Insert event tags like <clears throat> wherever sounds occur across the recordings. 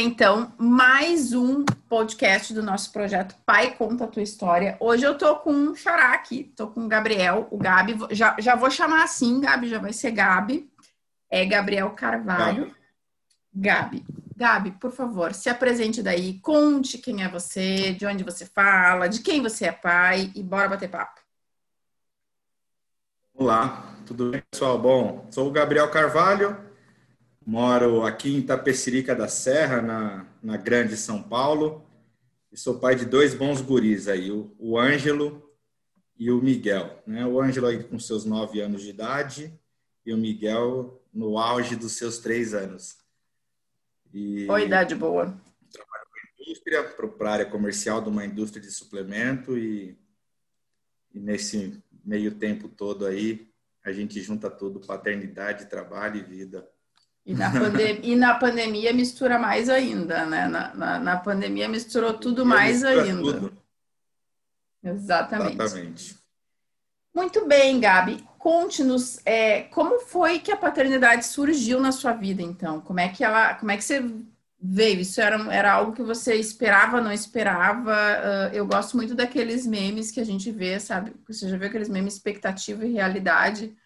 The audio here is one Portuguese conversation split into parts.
então, mais um podcast do nosso projeto Pai Conta a Tua História. Hoje eu tô com um xará aqui, tô com o Gabriel, o Gabi, já, já vou chamar assim, Gabi, já vai ser Gabi. É Gabriel Carvalho. Gabi. Gabi, por favor, se apresente daí, conte quem é você, de onde você fala, de quem você é pai e bora bater papo. Olá, tudo bem, pessoal? Bom, sou o Gabriel Carvalho, Moro aqui em Tapecerica da Serra, na, na Grande São Paulo. E sou pai de dois bons guris aí, o, o Ângelo e o Miguel. Né? O Ângelo aí com seus nove anos de idade e o Miguel no auge dos seus três anos. E Oi, idade boa. Trabalho com indústria, para a área comercial de uma indústria de suplemento e, e nesse meio tempo todo aí a gente junta tudo, paternidade, trabalho e vida. E na, pandem <laughs> e na pandemia mistura mais ainda, né? Na, na, na pandemia misturou tudo mais ainda. Tudo. Exatamente. Exatamente. Muito bem, Gabi. Conte-nos é, como foi que a paternidade surgiu na sua vida, então? Como é que ela, como é que você veio? Isso era, era algo que você esperava, não esperava? Uh, eu gosto muito daqueles memes que a gente vê, sabe? Você já viu aqueles memes expectativa e realidade?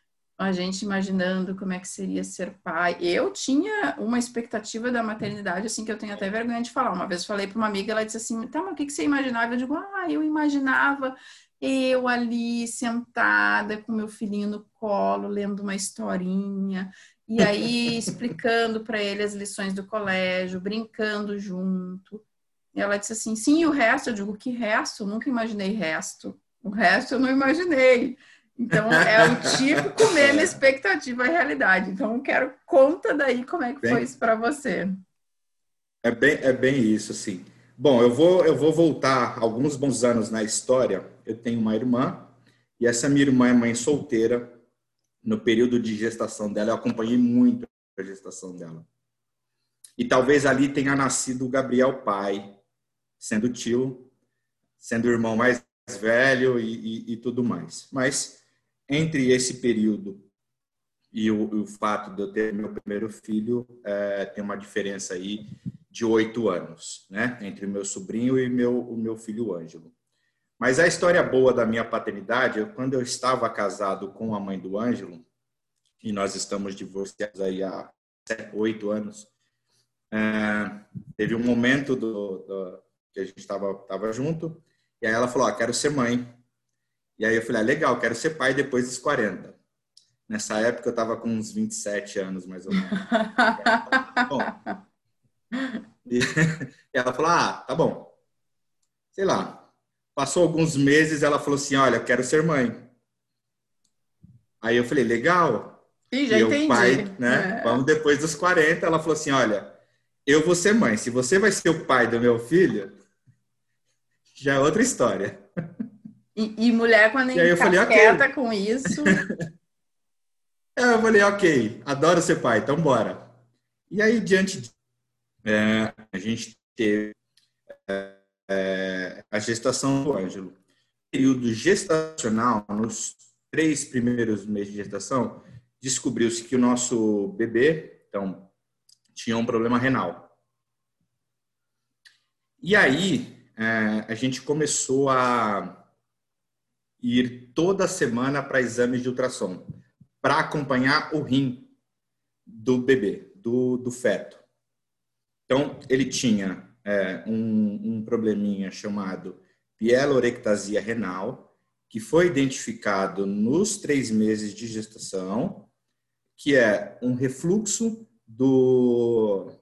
A gente imaginando como é que seria ser pai. Eu tinha uma expectativa da maternidade, assim, que eu tenho até vergonha de falar. Uma vez eu falei para uma amiga, ela disse assim, tá, mas o que, que você imaginava? Eu digo, ah, eu imaginava eu ali sentada com meu filhinho no colo, lendo uma historinha, e aí <laughs> explicando para ele as lições do colégio, brincando junto. E ela disse assim, sim, e o resto? Eu digo, que resto? Eu nunca imaginei resto. O resto eu não imaginei. Então, é o típico <laughs> meme é. expectativa e realidade. Então, quero conta daí como é que bem, foi isso para você. É bem, é bem isso, assim. Bom, eu vou, eu vou voltar alguns bons anos na história. Eu tenho uma irmã, e essa minha irmã é mãe solteira. No período de gestação dela, eu acompanhei muito a gestação dela. E talvez ali tenha nascido o Gabriel pai, sendo tio, sendo o irmão mais velho e, e, e tudo mais. Mas entre esse período e o, o, fato de eu ter meu primeiro filho, é, tem uma diferença aí de oito anos, né? Entre meu sobrinho e meu, o meu filho Ângelo. Mas a história boa da minha paternidade, quando eu estava casado com a mãe do Ângelo, e nós estamos divorciados aí há oito anos, é, teve um momento do, do, que a gente estava tava junto, e aí ela falou, ah, quero ser mãe. E aí eu falei, ah, legal, quero ser pai depois dos 40. Nessa época eu estava com uns 27 anos, mais ou menos. <laughs> bom, e <laughs> ela falou, ah, tá bom. Sei lá. Passou alguns meses, ela falou assim, olha, quero ser mãe. Aí eu falei, legal. Ih, já e entendi. pai, né? É. Vamos depois dos 40. Ela falou assim, olha, eu vou ser mãe. Se você vai ser o pai do meu filho, já é outra história. <laughs> E, e mulher, quando encaqueta okay. com isso. <laughs> é, eu falei, ok, adoro ser pai, então bora. E aí, diante de, é, a gente teve é, é, a gestação do Ângelo. Período gestacional, nos três primeiros meses de gestação, descobriu-se que o nosso bebê, então, tinha um problema renal. E aí, é, a gente começou a ir toda semana para exames de ultrassom, para acompanhar o rim do bebê, do, do feto. Então, ele tinha é, um, um probleminha chamado pielorectasia renal, que foi identificado nos três meses de gestação, que é um refluxo do,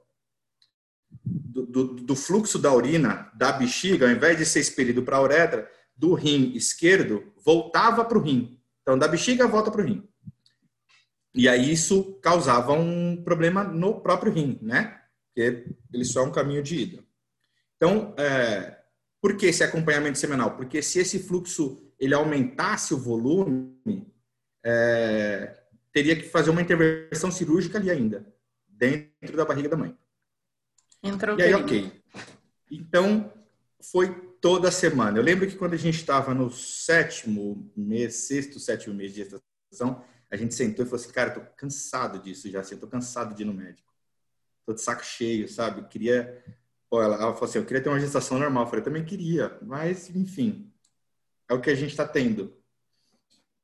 do, do, do fluxo da urina da bexiga, ao invés de ser expelido para a uretra, do rim esquerdo voltava para o rim. Então, da bexiga volta para o rim. E aí isso causava um problema no próprio rim, né? Porque ele só é um caminho de ida. Então, é, por que esse acompanhamento semanal? Porque se esse fluxo ele aumentasse o volume, é, teria que fazer uma intervenção cirúrgica ali ainda, dentro da barriga da mãe. Entrou e aí, ok. Então, foi toda semana. Eu lembro que quando a gente estava no sétimo mês, sexto, sétimo mês de gestação, a gente sentou e falou assim, cara, eu tô cansado disso já, assim, eu tô cansado de ir no médico. tô de saco cheio, sabe? queria, pô, ela, ela falou assim, eu queria ter uma gestação normal. Eu falei, também queria, mas enfim, é o que a gente está tendo.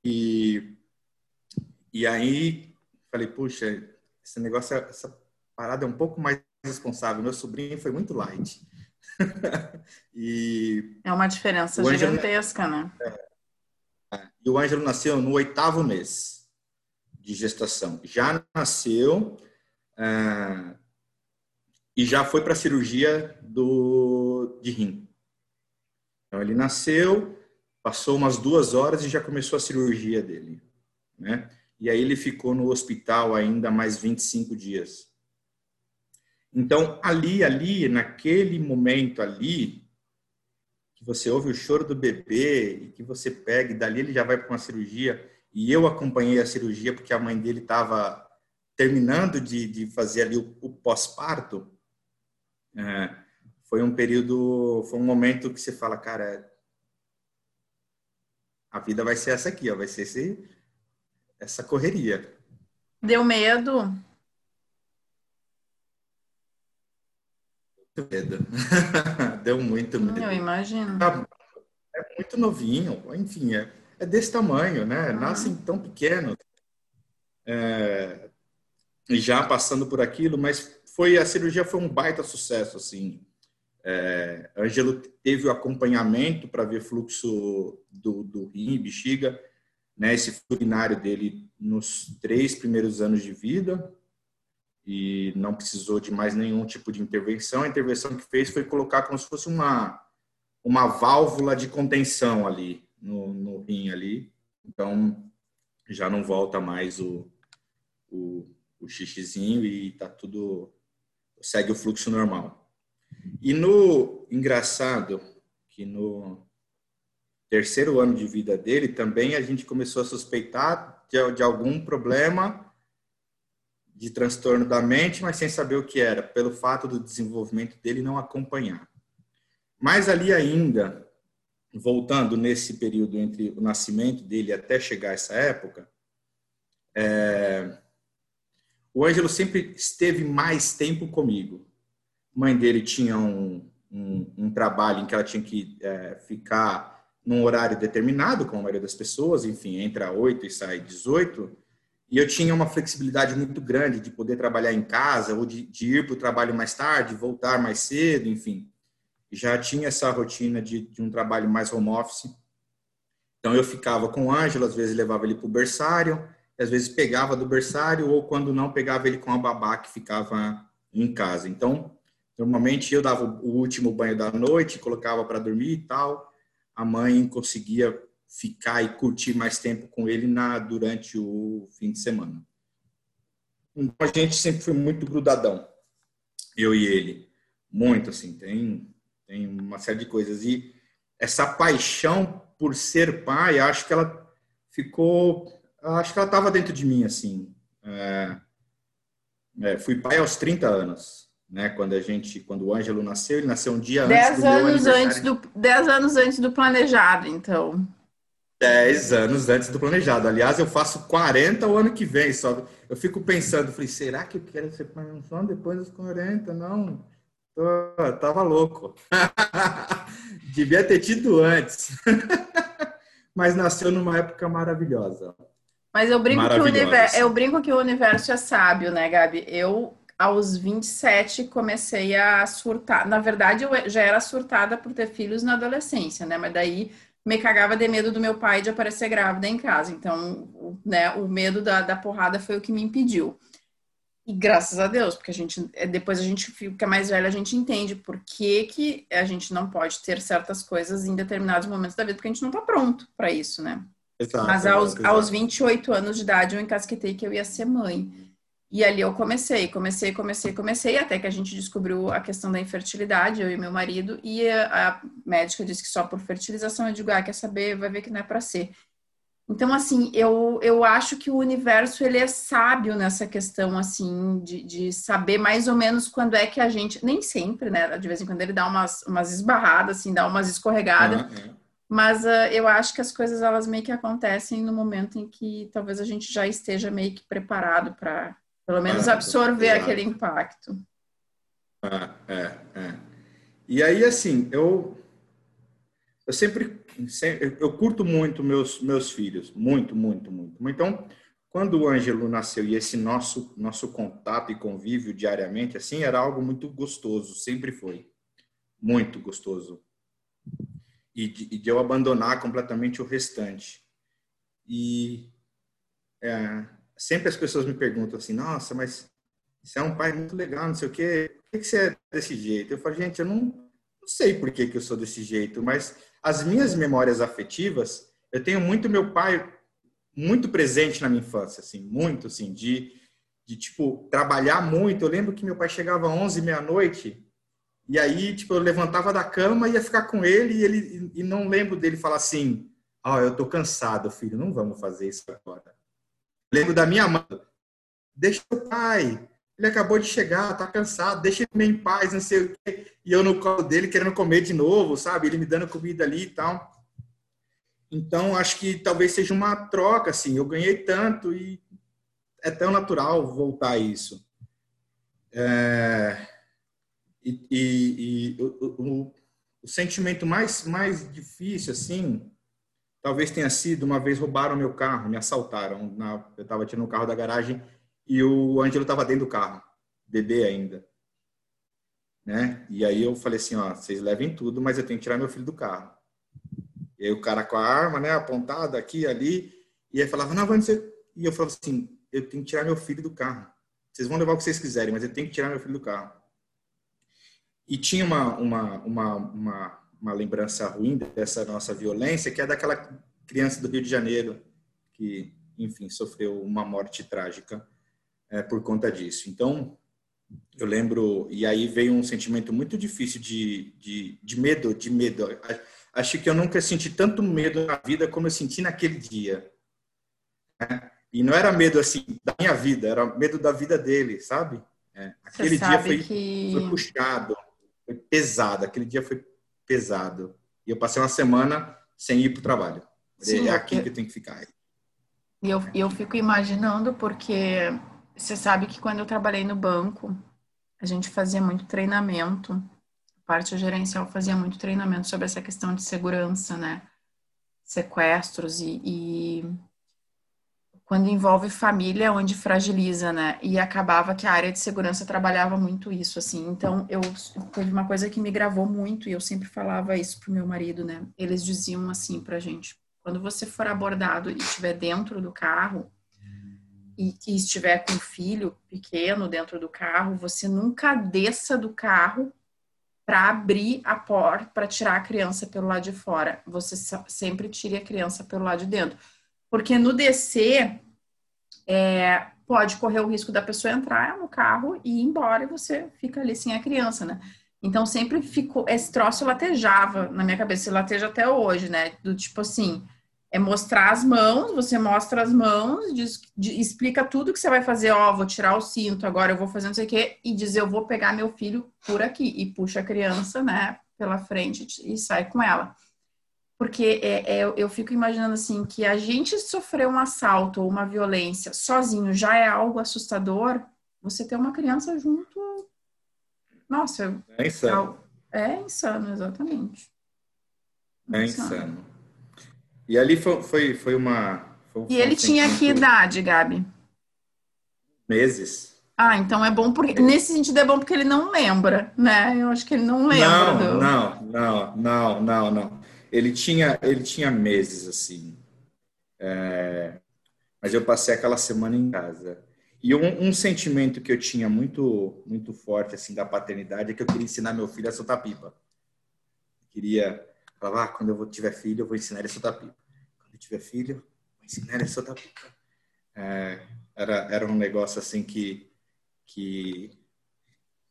E e aí falei, puxa, esse negócio, essa parada é um pouco mais responsável. Meu sobrinho foi muito light. <laughs> e é uma diferença gigantesca, Angelo, né? É, e o Ângelo nasceu no oitavo mês de gestação. Já nasceu é, e já foi para a cirurgia do, de rim. Então, ele nasceu, passou umas duas horas e já começou a cirurgia dele, né? E aí ele ficou no hospital ainda mais 25 dias. Então, ali, ali, naquele momento ali, que você ouve o choro do bebê e que você pega e dali ele já vai para uma cirurgia, e eu acompanhei a cirurgia porque a mãe dele estava terminando de, de fazer ali o, o pós-parto, é, foi um período, foi um momento que você fala, cara, a vida vai ser essa aqui, ó, vai ser esse, essa correria. Deu medo? Medo. <laughs> Deu muito medo. Eu imagino. É muito novinho, enfim, é, é desse tamanho, né? Uhum. Nascem tão pequenos. É, já passando por aquilo, mas foi a cirurgia foi um baita sucesso, assim. É, Ângelo teve o acompanhamento para ver fluxo do, do rim, bexiga, né? Esse urinário dele nos três primeiros anos de vida, e não precisou de mais nenhum tipo de intervenção. A intervenção que fez foi colocar como se fosse uma, uma válvula de contenção ali no, no rim ali. Então já não volta mais o, o, o xixizinho e tá tudo segue o fluxo normal. E no engraçado que no terceiro ano de vida dele também a gente começou a suspeitar de, de algum problema de transtorno da mente, mas sem saber o que era, pelo fato do desenvolvimento dele não acompanhar. Mas ali ainda, voltando nesse período entre o nascimento dele até chegar essa época, é, o Ângelo sempre esteve mais tempo comigo. A mãe dele tinha um, um, um trabalho em que ela tinha que é, ficar num horário determinado, como a maioria das pessoas, enfim, entra 8 e sai 18, e eu tinha uma flexibilidade muito grande de poder trabalhar em casa ou de, de ir para o trabalho mais tarde, voltar mais cedo, enfim. Já tinha essa rotina de, de um trabalho mais home office. Então eu ficava com o Ângelo, às vezes levava ele para o berçário, às vezes pegava do berçário ou quando não pegava ele com a babá que ficava em casa. Então, normalmente eu dava o último banho da noite, colocava para dormir e tal. A mãe conseguia ficar e curtir mais tempo com ele na durante o fim de semana. Então a gente sempre foi muito grudadão, eu e ele, muito assim. Tem tem uma série de coisas e essa paixão por ser pai, acho que ela ficou, acho que ela estava dentro de mim assim. É, é, fui pai aos 30 anos, né? Quando a gente, quando o Ângelo nasceu, ele nasceu um dia dez antes do anos antes do dez anos antes do planejado, então. 10 anos antes do planejado. Aliás, eu faço 40 o ano que vem. Só eu fico pensando, falei, será que eu quero ser pai só depois dos 40? Não. Tô, tava louco. <laughs> Devia ter tido antes. <laughs> Mas nasceu numa época maravilhosa. Mas eu brinco, que o universo, eu brinco que o universo é sábio, né, Gabi? Eu, aos 27, comecei a surtar. Na verdade, eu já era surtada por ter filhos na adolescência, né? Mas daí me cagava de medo do meu pai de aparecer grávida em casa. Então, o, né, o medo da, da porrada foi o que me impediu. E graças a Deus, porque a gente, é, depois a gente fica mais velho, a gente entende por que, que a gente não pode ter certas coisas em determinados momentos da vida, porque a gente não tá pronto para isso, né? Exato, Mas aos, exato. aos 28 anos de idade eu encasquetei que eu ia ser mãe. E ali eu comecei, comecei, comecei, comecei, até que a gente descobriu a questão da infertilidade, eu e meu marido, e a, médica disse que só por fertilização, eu digo, ah, quer saber, vai ver que não é para ser. Então, assim, eu, eu acho que o universo, ele é sábio nessa questão, assim, de, de saber mais ou menos quando é que a gente, nem sempre, né, de vez em quando ele dá umas, umas esbarradas, assim, dá umas escorregadas, uhum. mas uh, eu acho que as coisas, elas meio que acontecem no momento em que talvez a gente já esteja meio que preparado para Pelo menos absorver aquele impacto. É, é, é. E aí, assim, eu, eu sempre, sempre, eu curto muito meus, meus filhos, muito, muito, muito. Então, quando o Ângelo nasceu e esse nosso, nosso contato e convívio diariamente, assim, era algo muito gostoso, sempre foi. Muito gostoso. E de, e de eu abandonar completamente o restante. E é, sempre as pessoas me perguntam assim, nossa, mas você é um pai muito legal, não sei o quê, por que você é desse jeito? Eu falo, gente, eu não, não sei por que, que eu sou desse jeito, mas as minhas memórias afetivas, eu tenho muito meu pai muito presente na minha infância, assim, muito, assim, de, de tipo, trabalhar muito. Eu lembro que meu pai chegava às 11, meia-noite, e aí, tipo, eu levantava da cama, ia ficar com ele, e ele e não lembro dele falar assim, ó, oh, eu tô cansado, filho, não vamos fazer isso agora. Lembro da minha mãe, deixa o pai, ele acabou de chegar, tá cansado, deixa ele em paz, não sei o quê. E eu no colo dele querendo comer de novo, sabe? Ele me dando comida ali e tal. Então, acho que talvez seja uma troca, assim. Eu ganhei tanto e é tão natural voltar a isso. É... E, e, e o, o, o, sentimento mais, mais difícil, assim, talvez tenha sido uma vez roubaram meu carro, me assaltaram. Na, eu estava tirando o carro da garagem e o Ângelo estava dentro do carro, bebê ainda. Né? E aí eu falei assim, ó, vocês levem tudo, mas eu tenho que tirar meu filho do carro. E aí o cara com a arma, né, apontada aqui, ali, e aí falava, não, vai. E eu falava assim, eu tenho que tirar meu filho do carro. Vocês vão levar o que vocês quiserem, mas eu tenho que tirar meu filho do carro. E tinha uma, uma, uma, uma, uma lembrança ruim dessa nossa violência, que é daquela criança do Rio de Janeiro, que, enfim, sofreu uma morte trágica é, por conta disso. Então, eu lembro, e aí veio um sentimento muito difícil de, de, de medo, de medo. Acho que eu nunca senti tanto medo na vida como eu senti naquele dia. Né? E não era medo assim da minha vida, era medo da vida dele, sabe? É, aquele dia foi, que... foi puxado, foi pesado. Aquele dia foi pesado. E eu passei uma semana sem ir para o trabalho. Sim, é aqui eu... que eu tenho que ficar. E eu, eu fico imaginando porque você sabe que quando eu trabalhei no banco, a gente fazia muito treinamento, a parte gerencial fazia muito treinamento sobre essa questão de segurança, né? Sequestros e, e quando envolve família, onde fragiliza, né? E acabava que a área de segurança trabalhava muito isso, assim. Então, eu teve uma coisa que me gravou muito e eu sempre falava isso pro meu marido, né? Eles diziam assim pra gente: quando você for abordado e estiver dentro do carro, e que estiver com um filho pequeno dentro do carro, você nunca desça do carro para abrir a porta, para tirar a criança pelo lado de fora. Você sempre tire a criança pelo lado de dentro. Porque no descer, é, pode correr o risco da pessoa entrar no carro e ir embora e você fica ali sem a criança, né? Então sempre ficou, esse troço latejava na minha cabeça, lateja até hoje, né? Do tipo assim, é mostrar as mãos, você mostra as mãos, diz, explica tudo que você vai fazer, ó, vou tirar o cinto, agora eu vou fazer não sei o quê, e dizer, eu vou pegar meu filho por aqui, e puxa a criança, né, pela frente e sai com ela. Porque é, é, eu fico imaginando assim, que a gente sofrer um assalto ou uma violência sozinho já é algo assustador, você ter uma criança junto, nossa... É insano. É, é insano, exatamente. É insano. insano. E ali foi, foi, foi uma. Foi, e ele tinha que idade, Gabi? Meses. Ah, então é bom porque. Nesse sentido é bom porque ele não lembra, né? Eu acho que ele não lembra. Não, do... não, não, não, não, não. Ele tinha, ele tinha meses, assim. É... Mas eu passei aquela semana em casa. E um, um, sentimento que eu tinha muito, muito forte, assim, da paternidade é que eu queria ensinar meu filho a soltar pipa. Eu queria Falava, ah, quando eu tiver filho, eu vou ensinar ele a soltar pipa. Quando eu tiver filho, vou ensinar ele a soltar pipa. É, era, era um negócio assim que, que,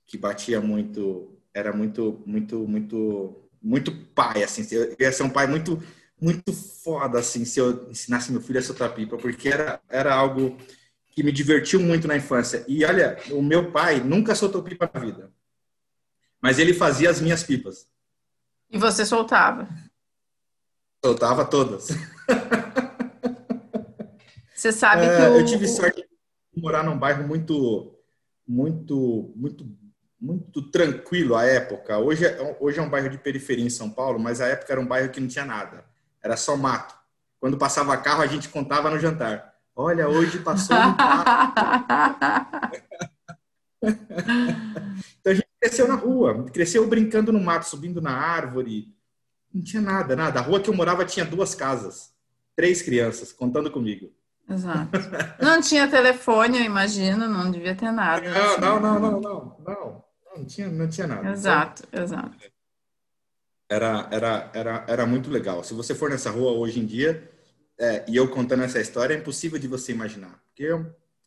que batia muito, era muito, muito, muito, muito pai, assim. Eu ia ser um pai muito, muito foda, assim, se eu ensinasse meu filho a soltar pipa, porque era, era algo que me divertiu muito na infância. E olha, o meu pai nunca soltou pipa na vida, mas ele fazia as minhas pipas. E você soltava? Soltava todas. Você sabe é, que o... Eu tive sorte. morar num bairro muito, muito, muito, muito tranquilo à época. Hoje é, hoje é um bairro de periferia em São Paulo, mas a época era um bairro que não tinha nada. Era só mato. Quando passava carro, a gente contava no jantar. Olha, hoje passou um carro. <laughs> então a gente cresceu na rua, cresceu brincando no mato, subindo na árvore. Não tinha nada, nada. A rua que eu morava tinha duas casas, três crianças, contando comigo. Exato. Não tinha telefone, eu imagino, não devia ter nada. Não, não, não, não, não, não, não, tinha, não tinha nada. Exato, exato. Era, era, era, era muito legal. Se você for nessa rua hoje em dia, é, e eu contando essa história, é impossível de você imaginar. Porque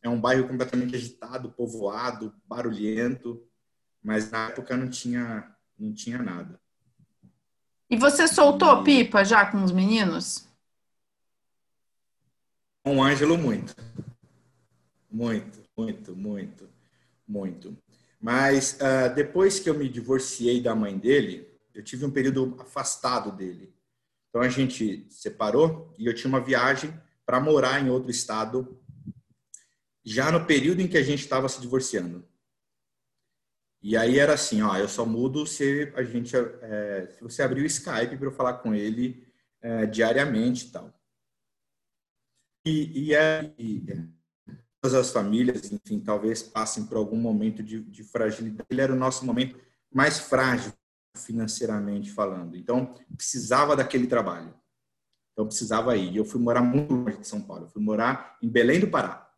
é um bairro completamente agitado, povoado, barulhento, mas na época não tinha, não tinha nada. E você soltou e... pipa já com os meninos? Com o Ângelo, muito. Muito, muito, muito, muito. Mas uh, depois que eu me divorciei da mãe dele, eu tive um período afastado dele. Então a gente separou e eu tinha uma viagem para morar em outro estado, já no período em que a gente estava se divorciando. E aí era assim, ó, eu só mudo se a gente, é, se você abrir o Skype para eu falar com ele é, diariamente tal. E, e, e todas as famílias, enfim, talvez passem por algum momento de, de fragilidade. Ele era o nosso momento mais frágil financeiramente falando. Então, precisava daquele trabalho. Então, precisava ir. Eu fui morar muito longe de São Paulo. Eu fui morar em Belém do Pará.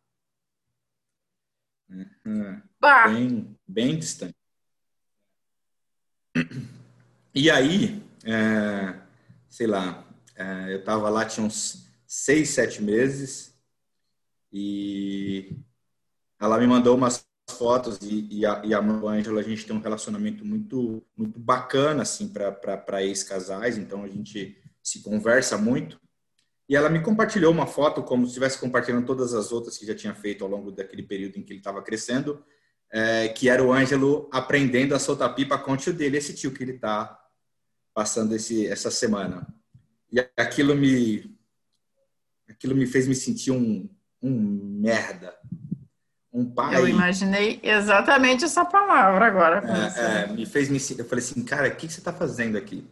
Bem, bem distante. E aí, é, sei lá, é, eu estava lá, tinha uns seis, sete meses, e ela me mandou umas fotos e, e a, e a Ângela, a gente tem um relacionamento muito, muito bacana, assim, para ex-casais, então a gente se conversa muito. E ela me compartilhou uma foto, como se estivesse compartilhando todas as outras que já tinha feito ao longo daquele período em que ele estava crescendo, é, que era o Ângelo aprendendo a soltar pipa com o tio dele, esse tio que ele está passando esse, essa semana. E aquilo me, aquilo me fez me sentir um, um merda, um pai. Eu imaginei exatamente essa palavra agora. É, é, me fez me Eu falei assim, cara, o que, que você está fazendo aqui?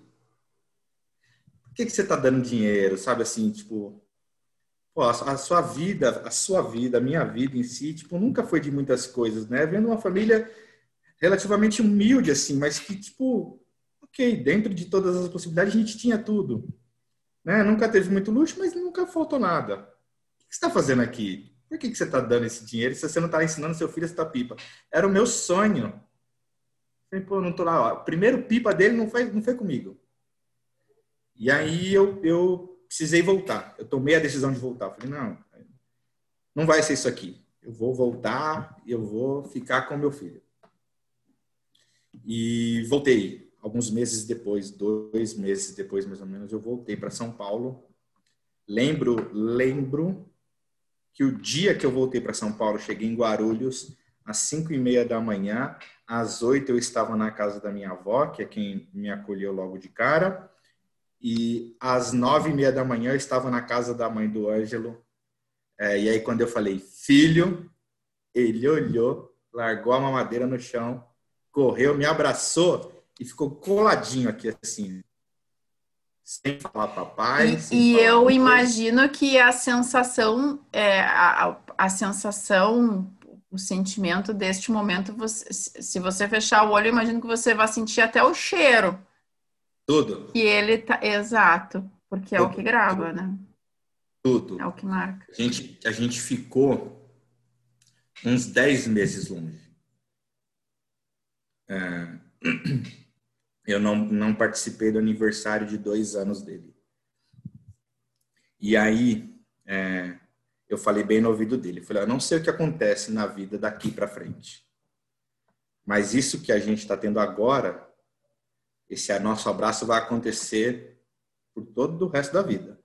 Por que, que você está dando dinheiro? Sabe assim, tipo, pô, a, a, sua vida, a sua vida, a minha vida em si, tipo, nunca foi de muitas coisas, né? Vendo uma família relativamente humilde, assim, mas que, tipo, ok, dentro de todas as possibilidades a gente tinha tudo. Né? Nunca teve muito luxo, mas nunca faltou nada. Que você está fazendo aqui? Por que, que você está dando esse dinheiro se você não está ensinando seu filho a estar pipa? Era o meu sonho. Falei, pô, não tô lá. O primeiro pipa dele não foi, não foi comigo. E aí eu, eu precisei voltar. Eu tomei a decisão de voltar. Falei, não, não vai ser isso aqui. Eu vou voltar eu vou ficar com meu filho. E voltei. Alguns meses depois, dois meses depois, mais ou menos, eu voltei para São Paulo. Lembro, lembro que o dia que eu voltei para São Paulo, cheguei em Guarulhos às cinco e meia da manhã, às oito eu estava na casa da minha avó, que é quem me acolheu logo de cara, e às nove e meia da manhã eu estava na casa da mãe do Ângelo. É, e aí quando eu falei filho, ele olhou, largou a mamadeira no chão, correu, me abraçou e ficou coladinho aqui assim, sem falar papai. E, e eu imagino que a sensação, é, a, a sensação, o sentimento deste momento, você, se você fechar o olho, eu imagino que você vai sentir até o cheiro. Tudo. Que ele tá. Exato, porque tudo, é o que grava, tudo. né? Tudo. É o que marca. A gente, a gente ficou uns 10 meses longe. É eu não, não participei do aniversário de dois anos dele. E aí, é, eu falei bem no ouvido dele. Falei, eu não sei o que acontece na vida daqui para frente. Mas isso que a gente está tendo agora, esse nosso abraço vai acontecer por todo o resto da vida.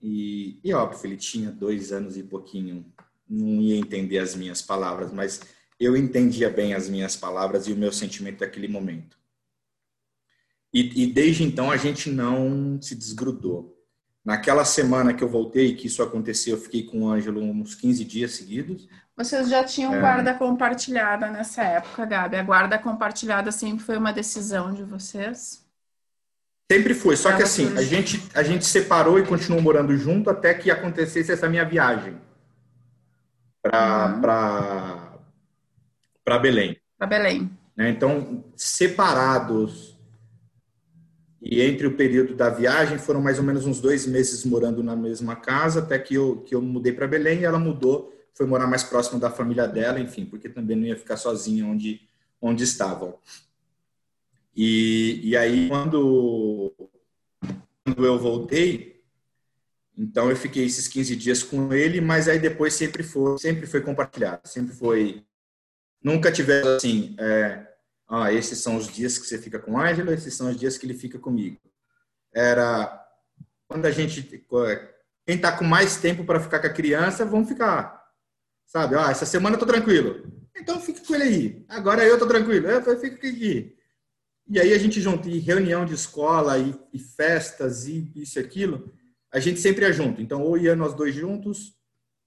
E, e óbvio, ele tinha dois anos e pouquinho, não ia entender as minhas palavras, mas eu entendia bem as minhas palavras e o meu sentimento naquele momento. E, e, desde então a gente não se desgrudou. Naquela semana que eu voltei, que isso aconteceu, eu fiquei com o Ângelo uns 15 dias seguidos. Vocês já tinham é... guarda compartilhada nessa época, Gabi? A guarda compartilhada sempre foi uma decisão de vocês? Sempre foi, só que assim, a gente, a gente separou e continuou morando junto até que acontecesse essa minha viagem para uhum. para Belém. Para Belém. Né? Então, separados e entre o período da viagem foram mais ou menos uns dois meses morando na mesma casa até que eu que eu mudei para Belém e ela mudou, foi morar mais próximo da família dela, enfim, porque também não ia ficar sozinha onde onde estavam. E, e aí quando quando eu voltei, então eu fiquei esses 15 dias com ele, mas aí depois sempre foi, sempre foi compartilhado, sempre foi nunca tivemos assim, é, ah, esses são os dias que você fica com o Ângelo, esses são os dias que ele fica comigo. Era quando a gente quem está com mais tempo para ficar com a criança, vamos ficar. Sabe? Ah, essa semana eu tô tranquilo. Então fica com ele aí. Agora eu tô tranquilo. Eu fico aqui. E aí a gente junto, e reunião de escola, e, e festas, e isso e aquilo, a gente sempre é junto. Então, ou ia nós dois juntos,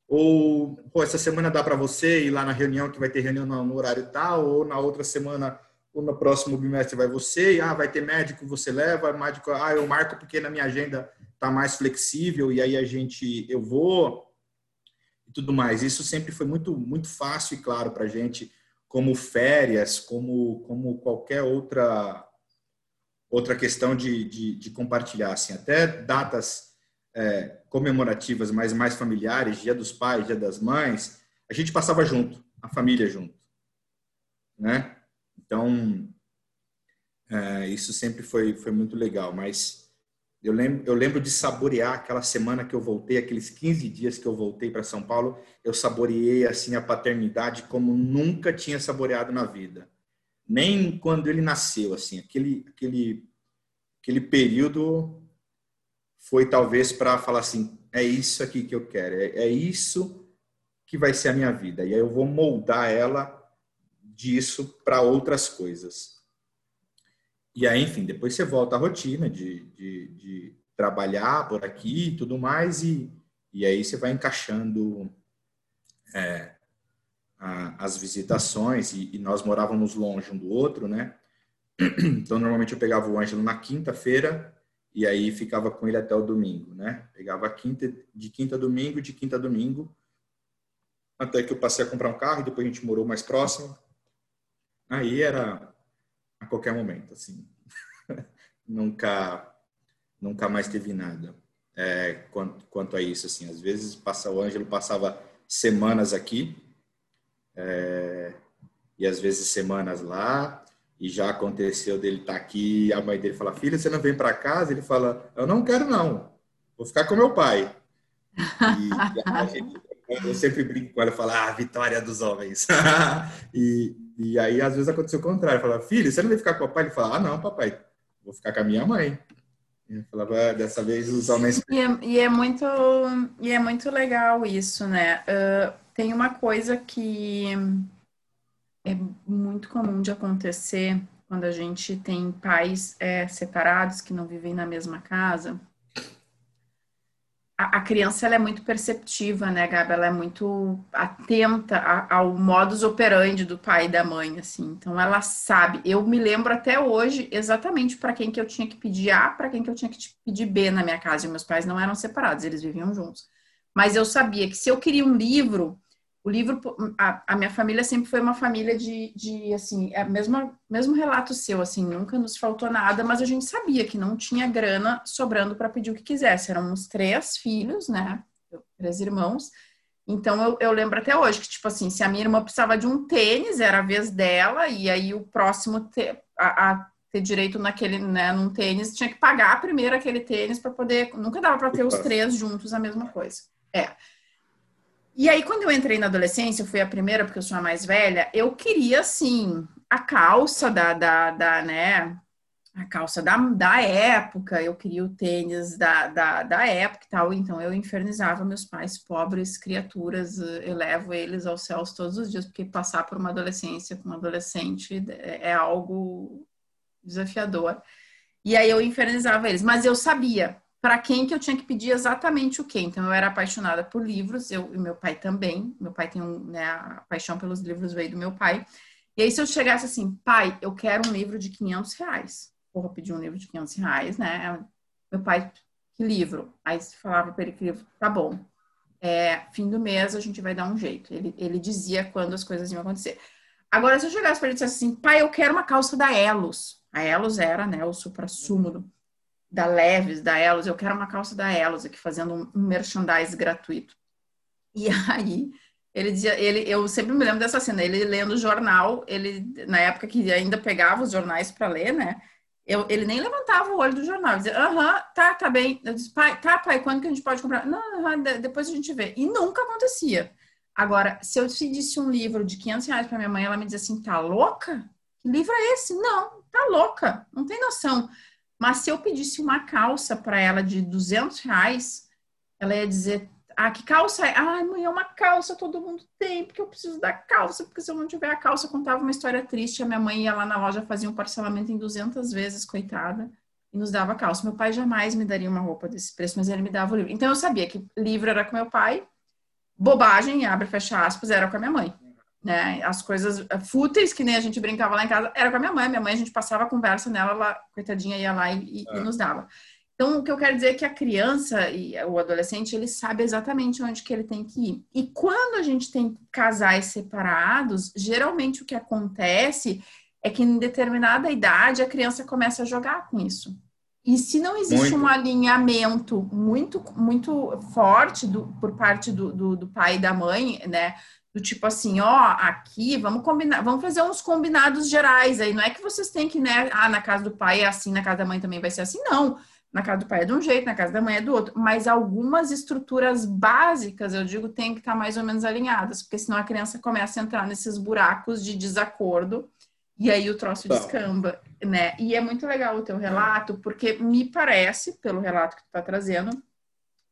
ou essa semana dá para você ir lá na reunião que vai ter reunião no, horário tal, ou na outra semana, no próximo bimestre vai você, e, ah, vai ter médico, você leva, médico, ah, eu marco porque na minha agenda tá mais flexível e aí a gente eu vou e tudo mais. Isso sempre foi muito muito fácil e claro para a gente como férias, como, como qualquer outra outra questão de, de, de compartilhar, assim, até datas é, comemorativas, mas mais familiares, Dia dos Pais, Dia das Mães, a gente passava junto, a família junto, né? Então, é, isso sempre foi, foi muito legal, mas eu lembro, eu lembro de saborear aquela semana que eu voltei, aqueles 15 dias que eu voltei para São Paulo, eu saboreei assim a paternidade como nunca tinha saboreado na vida. Nem quando ele nasceu, assim, aquele aquele aquele período foi talvez para falar assim, é isso aqui que eu quero, é, é isso que vai ser a minha vida. E aí eu vou moldar ela disso para outras coisas. E aí, enfim, depois você volta à rotina de, de, de trabalhar por aqui e tudo mais, e, e aí você vai encaixando é, a, as visitações, e, e, nós morávamos longe um do outro, né? <clears throat> Então, normalmente eu pegava o Ângelo na quinta-feira e aí ficava com ele até o domingo, né? Pegava quinta, de quinta a domingo, de quinta a domingo, até que eu passei a comprar um carro e depois a gente morou mais próximo. Aí era a qualquer momento, assim. <laughs> nunca, nunca mais teve nada é, quanto, quanto a isso, assim. Às vezes passa o Ângelo passava semanas aqui é, e às vezes semanas lá e já aconteceu dele estar tá aqui a mãe dele fala filha você não vem para casa ele fala eu não quero não vou ficar com meu pai e, gente, eu sempre brinco com ela e falo ah vitória dos homens <laughs> e e aí, às vezes, aconteceu o contrário. Falava, filho, você não vai ficar com o papai? Ele falava, ah, não, papai, vou ficar com a minha mãe. Eu falava, dessa vez os homens... E é, e é, muito, e é muito legal isso, né? Uh, tem uma coisa que é muito comum de acontecer quando a gente tem pais é, separados que não vivem na mesma casa, a, criança ela é muito perceptiva, né, Gabi? Ela é muito atenta ao modus operandi do pai e da mãe, assim. Então ela sabe. Eu me lembro até hoje exatamente para quem que eu tinha que pedir A, para quem que eu tinha que pedir B na minha casa. E meus pais não eram separados, eles viviam juntos. Mas eu sabia que se eu queria um livro, o livro, a, a, minha família sempre foi uma família de, de assim, é mesmo, mesmo relato seu, assim, nunca nos faltou nada, mas a gente sabia que não tinha grana sobrando para pedir o que quisesse. Éramos três filhos, né? Três irmãos. Então eu, eu lembro até hoje que, tipo assim, se a minha irmã precisava de um tênis, era a vez dela, e aí o próximo ter, a, a ter direito naquele, né, num tênis, tinha que pagar primeiro aquele tênis para poder. Nunca dava para ter os três juntos a mesma coisa. É. E aí, quando eu entrei na adolescência, eu fui a primeira, porque eu sou a mais velha, eu queria, assim, a calça da, da, da né, a calça da, da época, eu queria o tênis da, da, da época e tal, então eu infernizava meus pais, pobres criaturas, elevo eles aos céus todos os dias, porque passar por uma adolescência com um adolescente é, é algo desafiador. E aí eu infernizava eles, mas eu sabia, para quem que eu tinha que pedir exatamente o quê. Então, eu era apaixonada por livros, eu e meu pai também. Meu pai tem um, né, a paixão pelos livros veio do meu pai. E aí, se eu chegasse assim, pai, eu quero um livro de 500 reais. Porra, pedir um livro de 500 reais, né? Meu pai, que livro? Aí você falava para ele que livro, tá bom. É, fim do mês a gente vai dar um jeito. Ele, ele dizia quando as coisas iam acontecer. Agora, se eu chegasse para ele e dissesse assim, pai, eu quero uma calça da Elos. A Elos era, né, o supra-sumo da Leves, da Elos, eu quero uma calça da Elos aqui fazendo um merchandise gratuito. E <laughs> aí ele dizia, ele, eu sempre me lembro dessa cena, ele lendo o jornal, ele na época que ainda pegava os jornais para ler, né? Eu, ele nem levantava o olho do jornal, dizia, aham, tá, tá bem. Eu disse, pai, tá, pai, quando que a gente pode comprar? Não, depois a gente vê. E nunca acontecia. Agora, se eu pedisse um livro de 500 reais para minha mãe, ela me dizia assim, tá louca? Que livro é esse? Não, tá louca, não tem noção. Mas se eu pedisse uma calça para ela de 200 reais, ela ia dizer: Ah, que calça? Ah, mãe, é uma calça, todo mundo tem, porque eu preciso da calça, porque se eu não tiver a calça, eu contava uma história triste. A minha mãe ia lá na loja, fazia um parcelamento em 200 vezes, coitada, e nos dava calça. Meu pai jamais me daria uma roupa desse preço, mas ele me dava o livro. Então eu sabia que livro era com meu pai, bobagem, abre e fecha aspas, era com a minha mãe né? As coisas fúteis, que nem a gente brincava lá em casa, era com a minha mãe. Minha mãe, a gente passava a conversa nela, ela, coitadinha, ia lá e, é. e, nos dava. Então, o que eu quero dizer é que a criança e o adolescente, ele sabe exatamente onde que ele tem que ir. E quando a gente tem casais separados, geralmente o que acontece é que em determinada idade a criança começa a jogar com isso. E se não existe muito. um alinhamento muito, muito forte do, por parte do, do, do pai e da mãe, né? do tipo assim, ó, aqui vamos combinar, vamos fazer uns combinados gerais aí. Não é que vocês têm que, né? Ah, na casa do pai é assim, na casa da mãe também vai ser assim, não. Na casa do pai é de um jeito, na casa da mãe é do outro. Mas algumas estruturas básicas, eu digo, tem que estar mais ou menos alinhadas, porque senão a criança começa a entrar nesses buracos de desacordo e aí o troço tá. descamba, né? E é muito legal o teu relato, porque me parece, pelo relato que tu tá trazendo,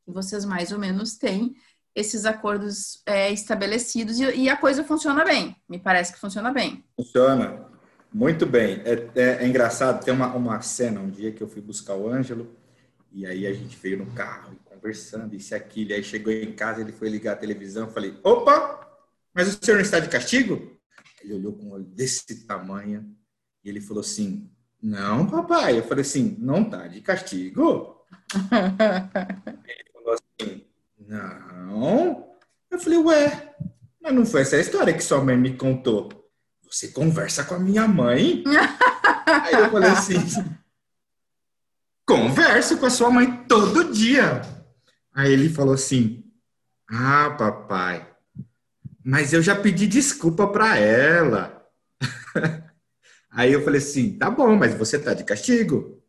que vocês mais ou menos têm esses acordos é, estabelecidos e, e, a coisa funciona bem. Me parece que funciona bem. Funciona muito bem. É, é, é, engraçado, tem uma, uma cena, um dia que eu fui buscar o Ângelo e aí a gente veio no carro conversando, isso e aquilo. Aí chegou em casa, ele foi ligar a televisão, falei, opa, mas o senhor não está de castigo? Ele olhou com um olho desse tamanho e ele falou assim, não, papai. Eu falei assim, não tá de castigo? <laughs> ele falou assim, não. Eu falei, ué, mas não foi essa história que sua mãe me contou. Você conversa com a minha mãe? <laughs> Aí eu falei assim, converso com a sua mãe todo dia. Aí ele falou assim, ah, papai, mas eu já pedi desculpa para ela. <laughs> Aí eu falei assim, tá bom, mas você tá de castigo.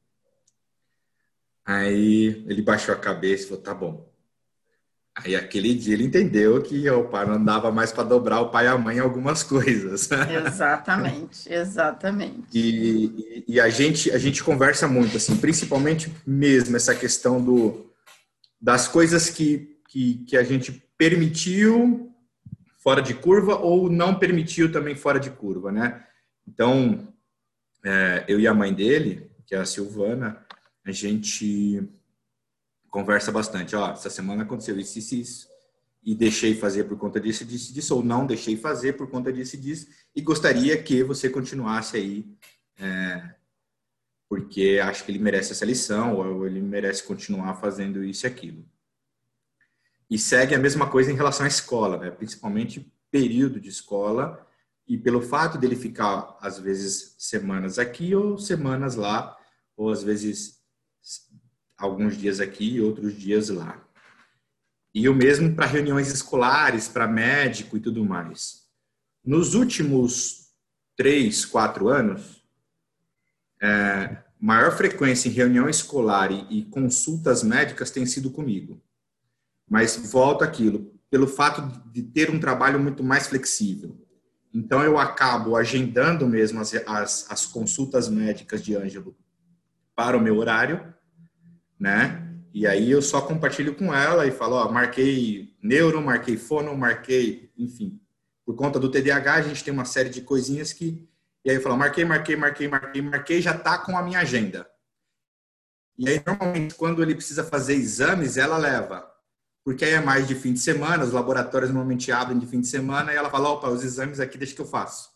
Aí ele baixou a cabeça e falou, tá bom. Aí aquele dia ele entendeu que o pai não dava mais para dobrar o pai e a mãe em algumas coisas. <laughs> Exatamente, exatamente. E, e, e, a gente a gente conversa muito assim, principalmente mesmo essa questão do das coisas que, que, que a gente permitiu fora de curva ou não permitiu também fora de curva, né? Então é, eu e a mãe dele, que é a Silvana, a gente conversa bastante. Ó, essa semana aconteceu isso, isso, isso. E deixei fazer por conta disso, disso, disso. Ou não deixei fazer por conta disso, disso. E gostaria que você continuasse aí. É, porque acho que ele merece essa lição, ou ele merece continuar fazendo isso e aquilo. E segue a mesma coisa em relação à escola, né? principalmente período de escola, e pelo fato dele ficar, às vezes, semanas aqui ou semanas lá, ou às vezes alguns dias aqui e outros dias lá. E o mesmo para reuniões escolares, para médico e tudo mais. Nos últimos três, quatro anos, é, maior frequência em reunião escolar e, e consultas médicas tem sido comigo. Mas volta aquilo, pelo fato de ter um trabalho muito mais flexível. Então, eu acabo agendando mesmo as, as, as consultas médicas de Ângelo para o meu horário né? E aí eu só compartilho com ela e falo, ó, marquei neuro, marquei fono, marquei, enfim. Por conta do TDAH, a gente tem uma série de coisinhas que... E aí eu falo, marquei, marquei, marquei, marquei, marquei, já tá com a minha agenda. E aí, normalmente, quando ele precisa fazer exames, ela leva. Porque aí é mais de fim de semana, os laboratórios normalmente abrem de fim de semana, e ela fala, opa, os exames aqui deixa que eu faço.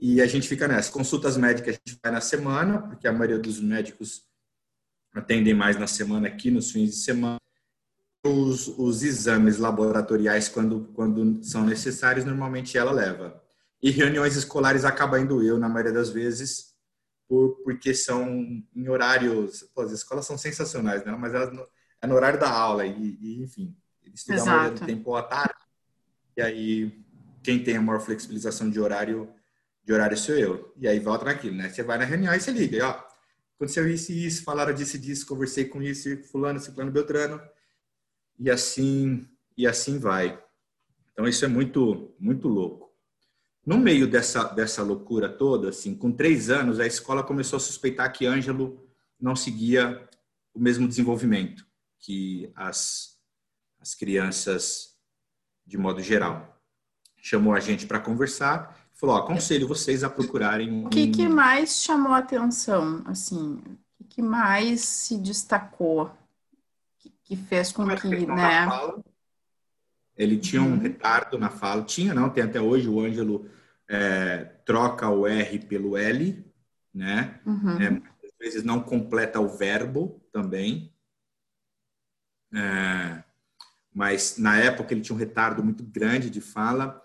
E a gente fica nessa. Consultas médicas a gente vai na semana, porque a maioria dos médicos atendem mais na semana aqui, nos fins de semana. Os, os exames laboratoriais, quando, quando são necessários, normalmente ela leva. E reuniões escolares acaba indo eu, na maioria das vezes, por, porque são em horários. Pô, as escolas são sensacionais, né? Mas elas, é no horário da aula, e, e enfim, eles estudam a maioria do tempo à tarde. E aí, quem tem a maior flexibilização de horário, de horário sou eu. E aí volta naquilo, né? Você vai na reunião e você liga, e, ó, aconteceu isso e isso, falaram disso e disso, conversei com isso, fulano, ciclano, beltrano, e assim, e assim vai. Então isso é muito, muito louco. No meio dessa, dessa loucura toda, assim, com três anos, a escola começou a suspeitar que Ângelo não seguia o mesmo desenvolvimento que as, as crianças de modo geral. Chamou a gente para conversar, falou: aconselho vocês a procurarem. O que, que mais chamou a atenção, assim, o que mais se destacou, que, que fez com que, né? Ele tinha um uhum. retardo na fala, tinha, não, tem até hoje o Ângelo é, troca o R pelo L, né? Uhum. É, às vezes não completa o verbo também. É, mas na época ele tinha um retardo muito grande de fala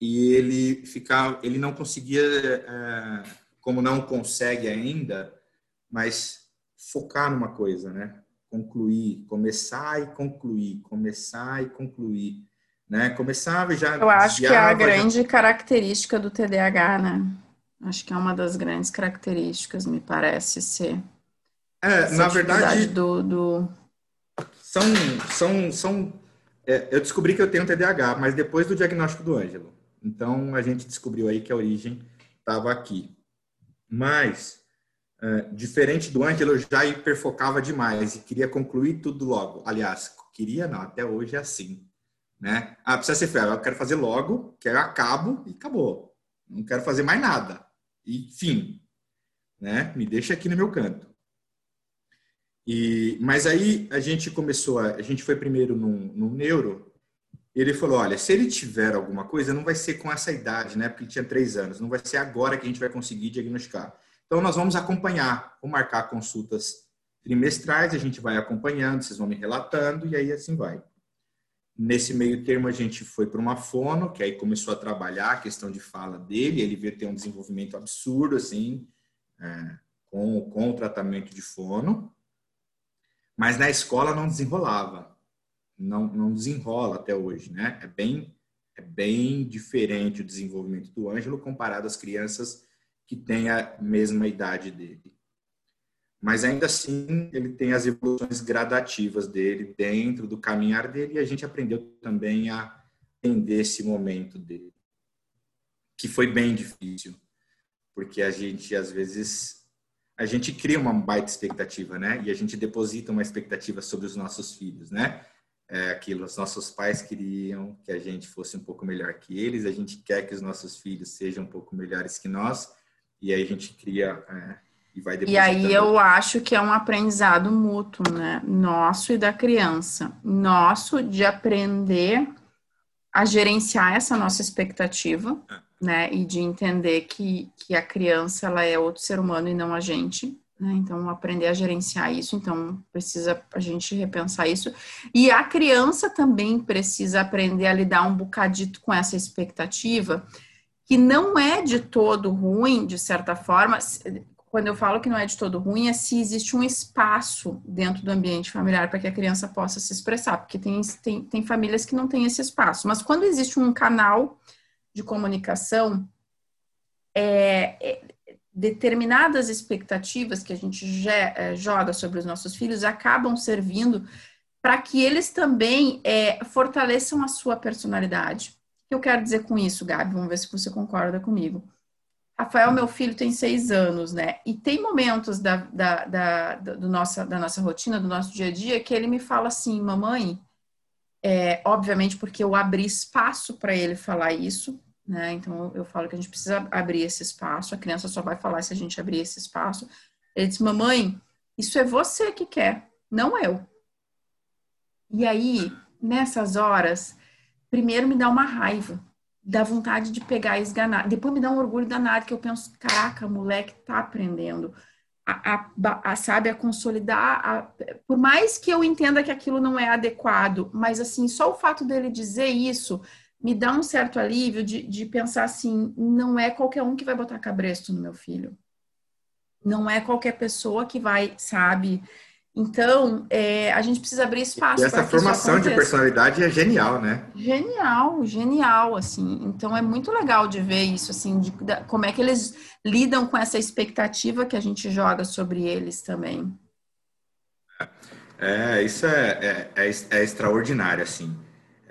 e ele ficava, ele não conseguia, é, como não consegue ainda, mas focar numa coisa, né? Concluir, começar e concluir, começar e concluir né? Começava já. Eu acho que é a grande já... característica do TDAH, né? Acho que é uma das grandes características, me parece ser. É, na verdade. Do, do... São. são, são é, eu descobri que eu tenho TDAH, mas depois do diagnóstico do Ângelo. Então a gente descobriu aí que a origem estava aqui. Mas, é, diferente do Ângelo, eu já hiperfocava demais e queria concluir tudo logo. Aliás, queria não, até hoje é assim né? Ah, precisa ser fera, eu quero fazer logo, que eu acabo e acabou. Não quero fazer mais nada. E fim, né? Me deixa aqui no meu canto. E, mas aí a gente começou, a, a gente foi primeiro no, neuro, ele falou, olha, se ele tiver alguma coisa, não vai ser com essa idade, né? Porque ele tinha três anos, não vai ser agora que a gente vai conseguir diagnosticar. Então nós vamos acompanhar, vou marcar consultas trimestrais, a gente vai acompanhando, vocês vão me relatando e aí assim vai. Nesse meio termo, a gente foi para uma fono, que aí começou a trabalhar a questão de fala dele. Ele veio ter um desenvolvimento absurdo, assim, é, com, com o tratamento de fono. Mas na escola não desenrolava. Não, não desenrola até hoje, né? É bem, é bem diferente o desenvolvimento do Ângelo comparado às crianças que têm a mesma idade dele mas ainda assim ele tem as evoluções gradativas dele dentro do caminhar dele e a gente aprendeu também a entender esse momento dele, que foi bem difícil, porque a gente às vezes a gente cria uma baita expectativa, né? E a gente deposita uma expectativa sobre os nossos filhos, né? É aquilo, os nossos pais queriam que a gente fosse um pouco melhor que eles, a gente quer que os nossos filhos sejam um pouco melhores que nós, e aí a gente cria é, e vai E aí eu acho que é um aprendizado mútuo, né? Nosso e da criança. Nosso de aprender a gerenciar essa nossa expectativa, é. Né? E de entender que, que a criança ela é outro ser humano e não a gente. Né? Então, aprender a gerenciar isso, então precisa a gente repensar isso. E a criança também precisa aprender a lidar um bocadito com essa expectativa, que não é de todo ruim, de certa forma, quando eu falo que não é de todo ruim, é se existe um espaço dentro do ambiente familiar para que a criança possa se expressar, porque tem, tem, tem famílias que não têm esse espaço. Mas quando existe um canal de comunicação, é, é, determinadas expectativas que a gente é, joga sobre os nossos filhos acabam servindo para que eles também é, fortaleçam a sua personalidade. O que eu quero dizer com isso, Gabi? Vamos ver se você concorda comigo Rafael, meu filho, tem seis anos, né? E tem momentos da, da, da, do nossa, da nossa rotina, do nosso dia a dia, que ele me fala assim, mamãe, é, obviamente porque eu abri espaço para ele falar isso, né? Então eu falo que a gente precisa abrir esse espaço, a criança só vai falar se a gente abrir esse espaço. Ele disse, mamãe, Isso é você que quer, não eu. E aí, nessas horas, primeiro me dá uma raiva, dá vontade de pegar e esganar. Depois me dá um orgulho danado que eu penso, caraca, moleque tá aprendendo. A, a, a, sabe, a consolidar, a, por mais que eu entenda que aquilo não é adequado, mas assim, só o fato dele dizer isso me dá um certo alívio de, de pensar assim, não é qualquer um que vai botar cabresto no meu filho. Não é qualquer pessoa que vai, sabe? Então, é, a gente precisa abrir espaço. E essa formação de personalidade é genial, né? Genial, genial, assim. Então, é muito legal de ver isso, assim, de, de, como é que eles lidam com essa expectativa que a gente joga sobre eles também. É, isso é, é, é, é extraordinário, assim.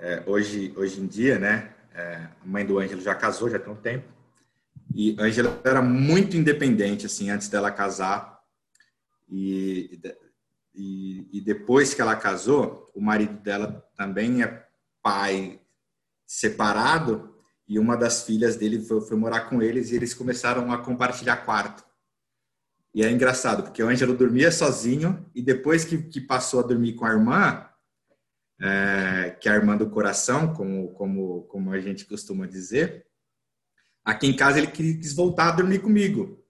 É, hoje, hoje em dia, né, é, a mãe do Ângelo já casou, já tem um tempo, e a Ângela era muito independente, assim, antes dela casar, e e, e, depois que ela casou, o marido dela também é pai separado. E uma das filhas dele foi, foi, morar com eles e eles começaram a compartilhar quarto. E é engraçado, porque o Ângelo dormia sozinho e depois que, que passou a dormir com a irmã, é, que é a irmã do coração, como, como, como a gente costuma dizer, aqui em casa ele quis voltar a dormir comigo.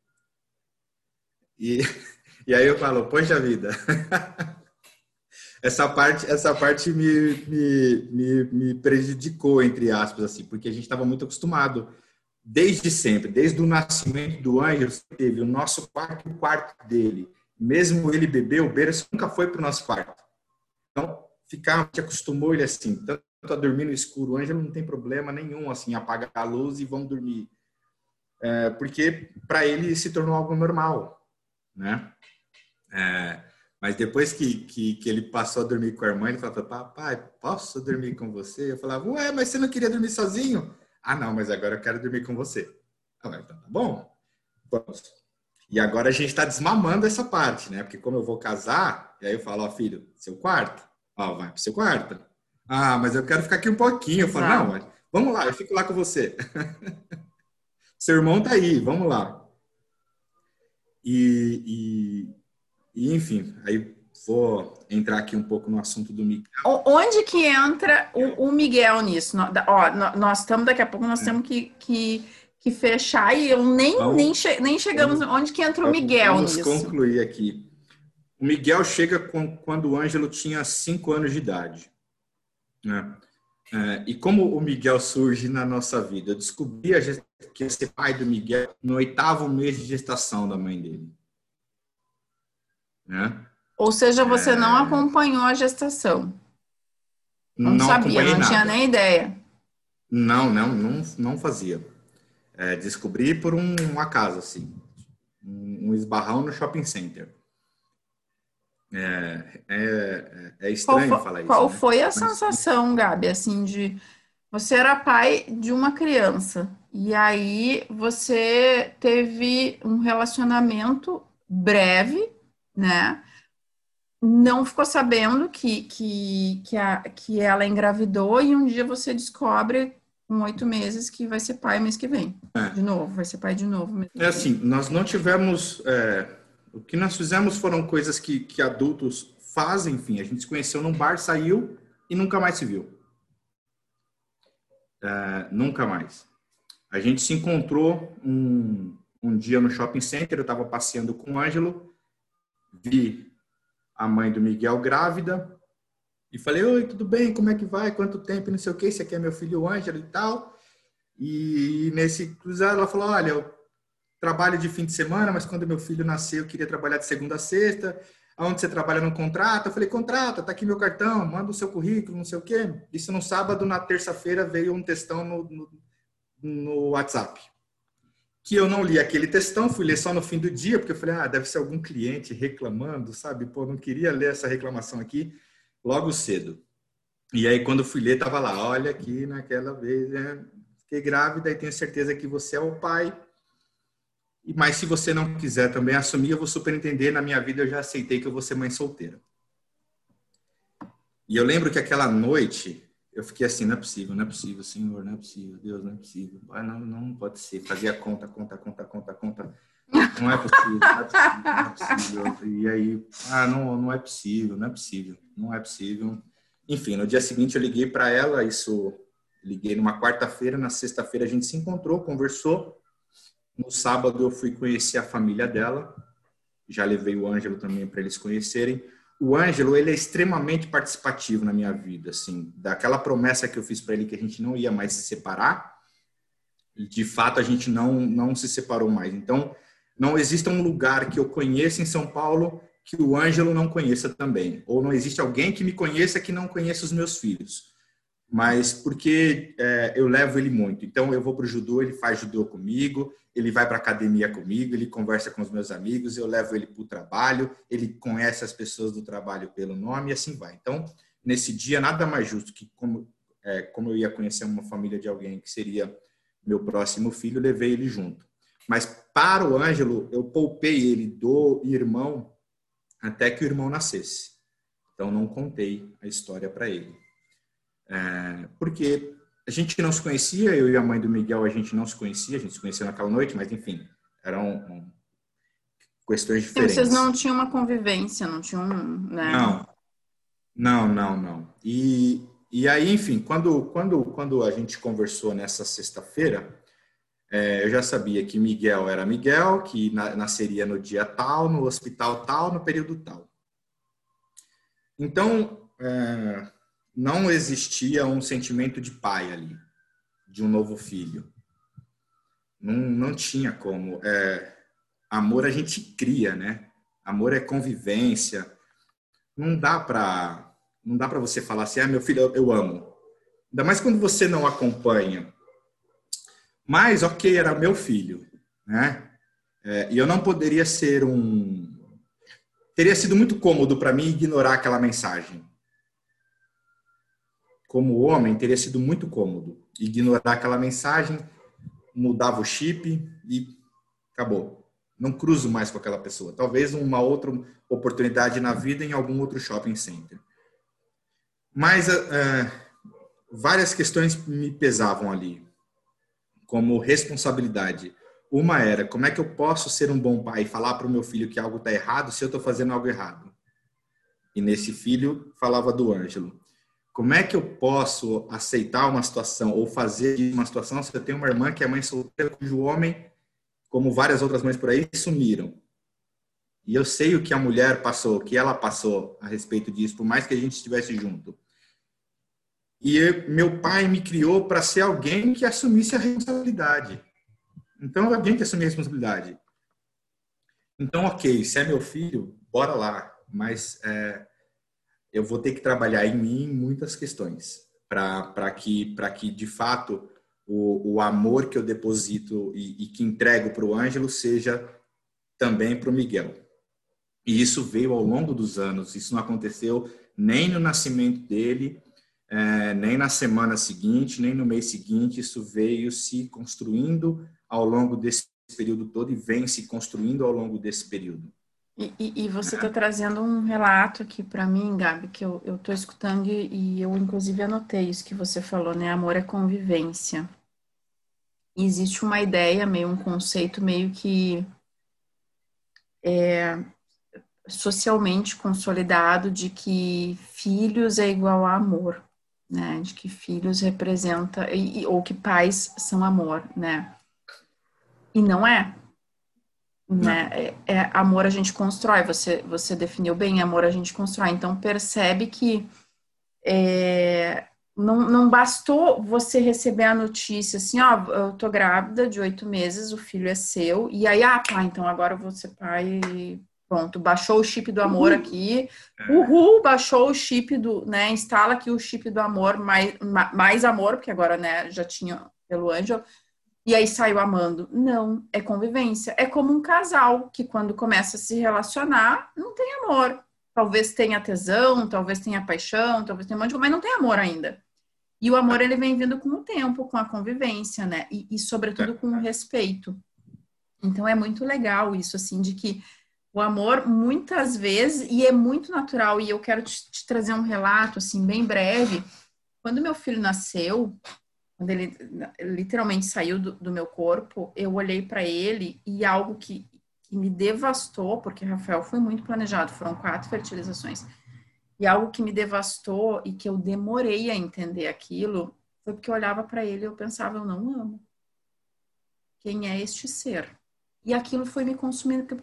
E <laughs> E aí eu falo, poxa vida, <laughs> essa parte, essa parte me, me, me, me, prejudicou, entre aspas, assim, porque a gente estava muito acostumado, desde sempre, desde o nascimento do Ângelo, teve o nosso quarto e o quarto dele. Mesmo ele bebeu, o berço nunca foi para o nosso quarto. Então, ficar, gente acostumou ele assim, tanto a dormir no escuro, o Ângelo não tem problema nenhum, assim, apagar a luz e vão dormir. É, porque para ele se tornou algo normal, né? É, mas depois que, que, que, ele passou a dormir com a irmã, ele falou: Papai, posso dormir com você? Eu falava: Ué, mas você não queria dormir sozinho? Ah, não, mas agora eu quero dormir com você. Ah, então tá bom. Vamos. E agora a gente está desmamando essa parte, né? Porque como eu vou casar, e aí eu falo: Ó, filho, seu quarto. Ó, vai pro seu quarto. Ah, mas eu quero ficar aqui um pouquinho. Eu falo: Não, vamos lá, eu fico lá com você. <laughs> seu irmão tá aí, vamos lá. E, e, e, enfim, aí vou entrar aqui um pouco no assunto do Miguel. Onde que entra o, o Miguel nisso? Ó, nós estamos, daqui a pouco, nós é. temos que, que, que, fechar e eu nem, vamos, nem, che nem chegamos. Vamos, onde que entra o Miguel vamos nisso? Vamos concluir aqui. O Miguel chega com, quando o Ângelo tinha cinco anos de idade. Né? É, e como o Miguel surge na nossa vida? Eu descobri que ia ser pai do Miguel no oitavo mês de gestação da mãe dele. Né? Ou seja, você é... não acompanhou a gestação. Não, não sabia, não nada. tinha nem ideia. Não, não, não, não fazia. É, descobri por um, um acaso, assim. Um, um, esbarrão no shopping center. É, é, é estranho qual falar isso. Qual né? foi a Mas, sensação, Gabi, assim, de você era pai de uma criança e aí você teve um relacionamento breve né? Não ficou sabendo que, que, que, a, que ela engravidou e um dia você descobre com oito meses que vai ser pai mês que vem. É. De novo, vai ser pai de novo. É assim, nós não tivemos. É, o que nós fizemos foram coisas que, que adultos fazem, enfim. A gente se conheceu num bar, saiu e nunca mais se viu. É, nunca mais. A gente se encontrou um, um dia no shopping center, eu estava passeando com o Ângelo vi a mãe do Miguel grávida e falei, oi, tudo bem? Como é que vai? Quanto tempo? Não sei o que, esse aqui é meu filho Ângelo e tal. E nesse cruzado ela falou, olha, trabalho de fim de semana, mas quando meu filho nasceu eu queria trabalhar de segunda a sexta. Aonde você trabalha no contrato? Eu falei, contrata, tá aqui meu cartão, manda o seu currículo, não sei o quê. Isso no sábado, na terça-feira veio um textão no, no, no WhatsApp que eu não li aquele textão, fui ler só no fim do dia, porque eu falei, ah, deve ser algum cliente reclamando, sabe? Pô, não queria ler essa reclamação aqui logo cedo. E aí, quando fui ler, tava lá, olha aqui, naquela vez, né? fiquei grávida e tenho certeza que você é o pai. Mas se você não quiser também assumir, eu vou super entender. Na minha vida, eu já aceitei que eu vou ser mãe solteira. E eu lembro que aquela noite, eu fiquei assim, não é possível, não é possível, Senhor, não é possível, Deus, não é possível. Ah, não, não pode ser. Fazia conta, conta, conta, conta, conta. Não é possível, não é possível, não é possível. E aí, ah, não, não é possível, não é possível, não é possível. Enfim, no dia seguinte eu liguei para ela, isso liguei numa quarta-feira, na sexta-feira a gente se encontrou, conversou. No sábado eu fui conhecer a família dela, já levei o Ângelo também para eles conhecerem. O Ângelo, ele é extremamente participativo na minha vida, assim, daquela promessa que eu fiz para ele que a gente não ia mais se separar, de fato a gente não não se separou mais. Então, não existe um lugar que eu conheça em São Paulo que o Ângelo não conheça também, ou não existe alguém que me conheça que não conheça os meus filhos mas porque é, eu levo ele muito. Então, eu vou para o judô, ele faz judô comigo, ele vai para academia comigo, ele conversa com os meus amigos, eu levo ele para o trabalho, ele conhece as pessoas do trabalho pelo nome e assim vai. Então, nesse dia, nada mais justo que como, é, como eu ia conhecer uma família de alguém que seria meu próximo filho, levei ele junto. Mas para o Ângelo, eu poupei ele do irmão até que o irmão nascesse. Então, não contei a história para ele. É, porque a gente não se conhecia, eu e a mãe do Miguel, a gente não se conhecia, a gente se conheceu naquela noite, mas enfim, eram um, questões diferentes. vocês não tinham uma convivência, não tinham, né? Não, não, não, não. E, e aí, enfim, quando, quando, quando a gente conversou nessa sexta-feira, é, eu já sabia que Miguel era Miguel, que na, nasceria no dia tal, no hospital tal, no período tal. Então, é, não existia um sentimento de pai ali, de um novo filho. Não, não tinha como. É, amor a gente cria, né? Amor é convivência. Não dá para não dá para você falar assim, ah, meu filho, eu, eu amo. Ainda mais quando você não acompanha. Mas, ok, era meu filho, né? É, e eu não poderia ser um. Teria sido muito cômodo para mim ignorar aquela mensagem como homem, teria sido muito cômodo. Ignorar aquela mensagem, mudava o chip e acabou. Não cruzo mais com aquela pessoa. Talvez uma outra oportunidade na vida em algum outro shopping center. Mas uh, várias questões me pesavam ali, como responsabilidade. Uma era, como é que eu posso ser um bom pai e falar para o meu filho que algo está errado se eu estou fazendo algo errado? E nesse filho falava do Ângelo. Como é que eu posso aceitar uma situação ou fazer uma situação se eu tenho uma irmã que é mãe solteira, cujo homem, como várias outras mães por aí, sumiram? E eu sei o que a mulher passou, o que ela passou a respeito disso, por mais que a gente estivesse junto. E eu, meu pai me criou para ser alguém que assumisse a responsabilidade. Então, alguém que assumir a responsabilidade. Então, ok, se é meu filho, bora lá. Mas é, eu vou ter que trabalhar em mim muitas questões para que, que, de fato, o, o amor que eu deposito e, e que entrego para o Ângelo seja também para o Miguel. E isso veio ao longo dos anos, isso não aconteceu nem no nascimento dele, é, nem na semana seguinte, nem no mês seguinte, isso veio se construindo ao longo desse período todo e vem se construindo ao longo desse período. E, e, e você está trazendo um relato aqui para mim, Gabi, que eu estou escutando e, e eu, inclusive, anotei isso que você falou, né? Amor é convivência. E existe uma ideia, meio um conceito meio que é, socialmente consolidado de que filhos é igual a amor, né? De que filhos representa ou que pais são amor, né? E não é. Né? É, é, amor a gente constrói, você, você definiu bem, amor a gente constrói. Então percebe que é, não, não bastou você receber a notícia assim, ó, eu tô grávida de oito meses, o filho é seu, e aí, ah, tá, então agora eu vou ser pai e pronto, baixou o chip do amor uhul. aqui, é. uhul, baixou o chip do, né, instala aqui o chip do amor, mais, mais amor, porque agora, né, já tinha pelo Angel, e aí saiu amando. Não, é convivência. É como um casal que quando começa a se relacionar, não tem amor. Talvez tenha tesão, talvez tenha paixão, talvez tenha um monte de mas não tem amor ainda. E o amor ele vem vindo com o tempo, com a convivência, né? E, e sobretudo com o respeito. Então é muito legal isso, assim, de que o amor muitas vezes, e é muito natural, e eu quero te, te trazer um relato, assim, bem breve. Quando meu filho nasceu, quando ele literalmente saiu do, do meu corpo, eu olhei para ele e algo que que me devastou, porque Rafael foi muito planejado, foram quatro fertilizações. E algo que me devastou e que eu demorei a entender aquilo foi porque eu olhava para ele e eu pensava, eu não amo. Quem é este ser? E aquilo foi me consumindo.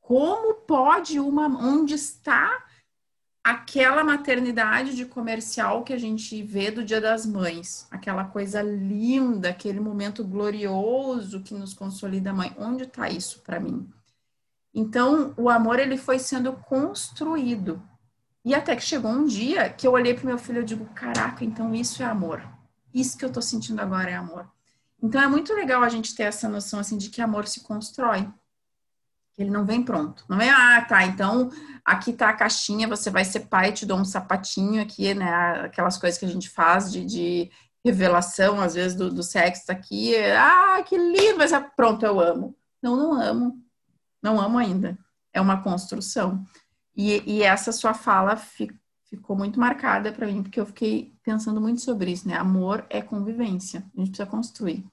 Como pode uma. Onde está aquela maternidade de comercial que a gente vê do Dia das Mães? Aquela coisa linda, aquele momento glorioso que nos consolida mãe. Onde está isso para mim? Então, o amor ele foi sendo construído. E até que chegou um dia que eu olhei para meu filho e digo: "Caraca, então isso é amor. Isso que eu estou sentindo agora é amor". Então é muito legal a gente ter essa noção assim de que amor se constrói. Ele não vem pronto. Não é, ah, tá, então aqui tá a caixinha, você vai ser pai, te dou um sapatinho aqui, né? Aquelas coisas que a gente faz de, de revelação, às vezes, do, do sexo tá aqui. Ah, que lindo, mas é pronto, eu amo. Não, não amo. Não amo ainda. É uma construção. E, e essa sua fala ficou muito marcada para mim, porque eu fiquei pensando muito sobre isso, né? Amor é convivência, a gente precisa construir.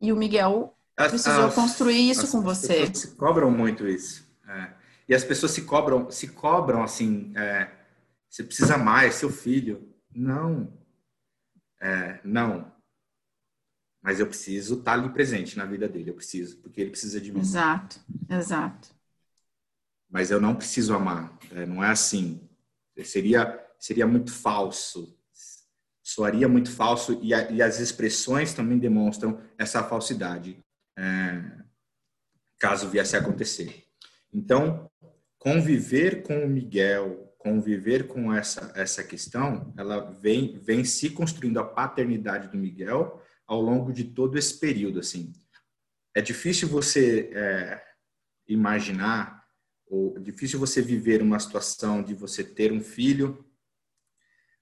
E o Miguel as, precisou as, construir isso as, com você. As pessoas se cobram muito isso. É. E as pessoas se cobram, se cobram assim, é, você precisa mais, seu filho. Não. É, não. Mas eu preciso estar ali presente na vida dele, eu preciso, porque ele precisa de mim. Exato, exato. Mas eu não preciso amar, é, não é assim. Seria, seria muito falso. Soaria muito falso e, a, e as expressões também demonstram essa falsidade, é, caso viesse a acontecer. Então, conviver com o Miguel, conviver com essa, essa questão, ela vem, vem se construindo a paternidade do Miguel ao longo de todo esse período. Assim. É difícil você é, imaginar ou difícil você viver uma situação de você ter um filho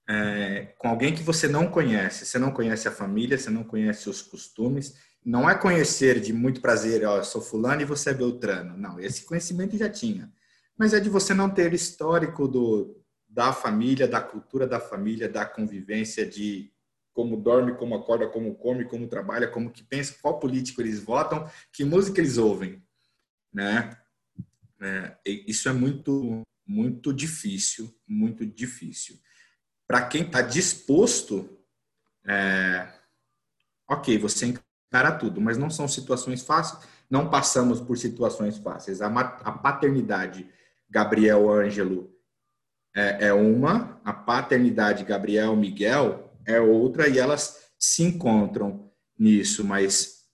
é, com alguém que você não conhece. Você não conhece a família, você não conhece os costumes. Não é conhecer de muito prazer, ó, eu sou fulano e você é Beltrano. Não, esse conhecimento já tinha. Mas é de você não ter histórico do, da família, da cultura da família, da convivência, de como dorme, como acorda, como come, como trabalha, como que pensa, qual político eles votam, que música eles ouvem, né? É, isso é muito, muito difícil, muito difícil. Para quem está disposto, é, ok, você encara tudo, mas não são situações fáceis, não passamos por situações fáceis. A, a paternidade Gabriel Ângelo é, é uma, a paternidade Gabriel Miguel é outra, e elas se encontram nisso, mas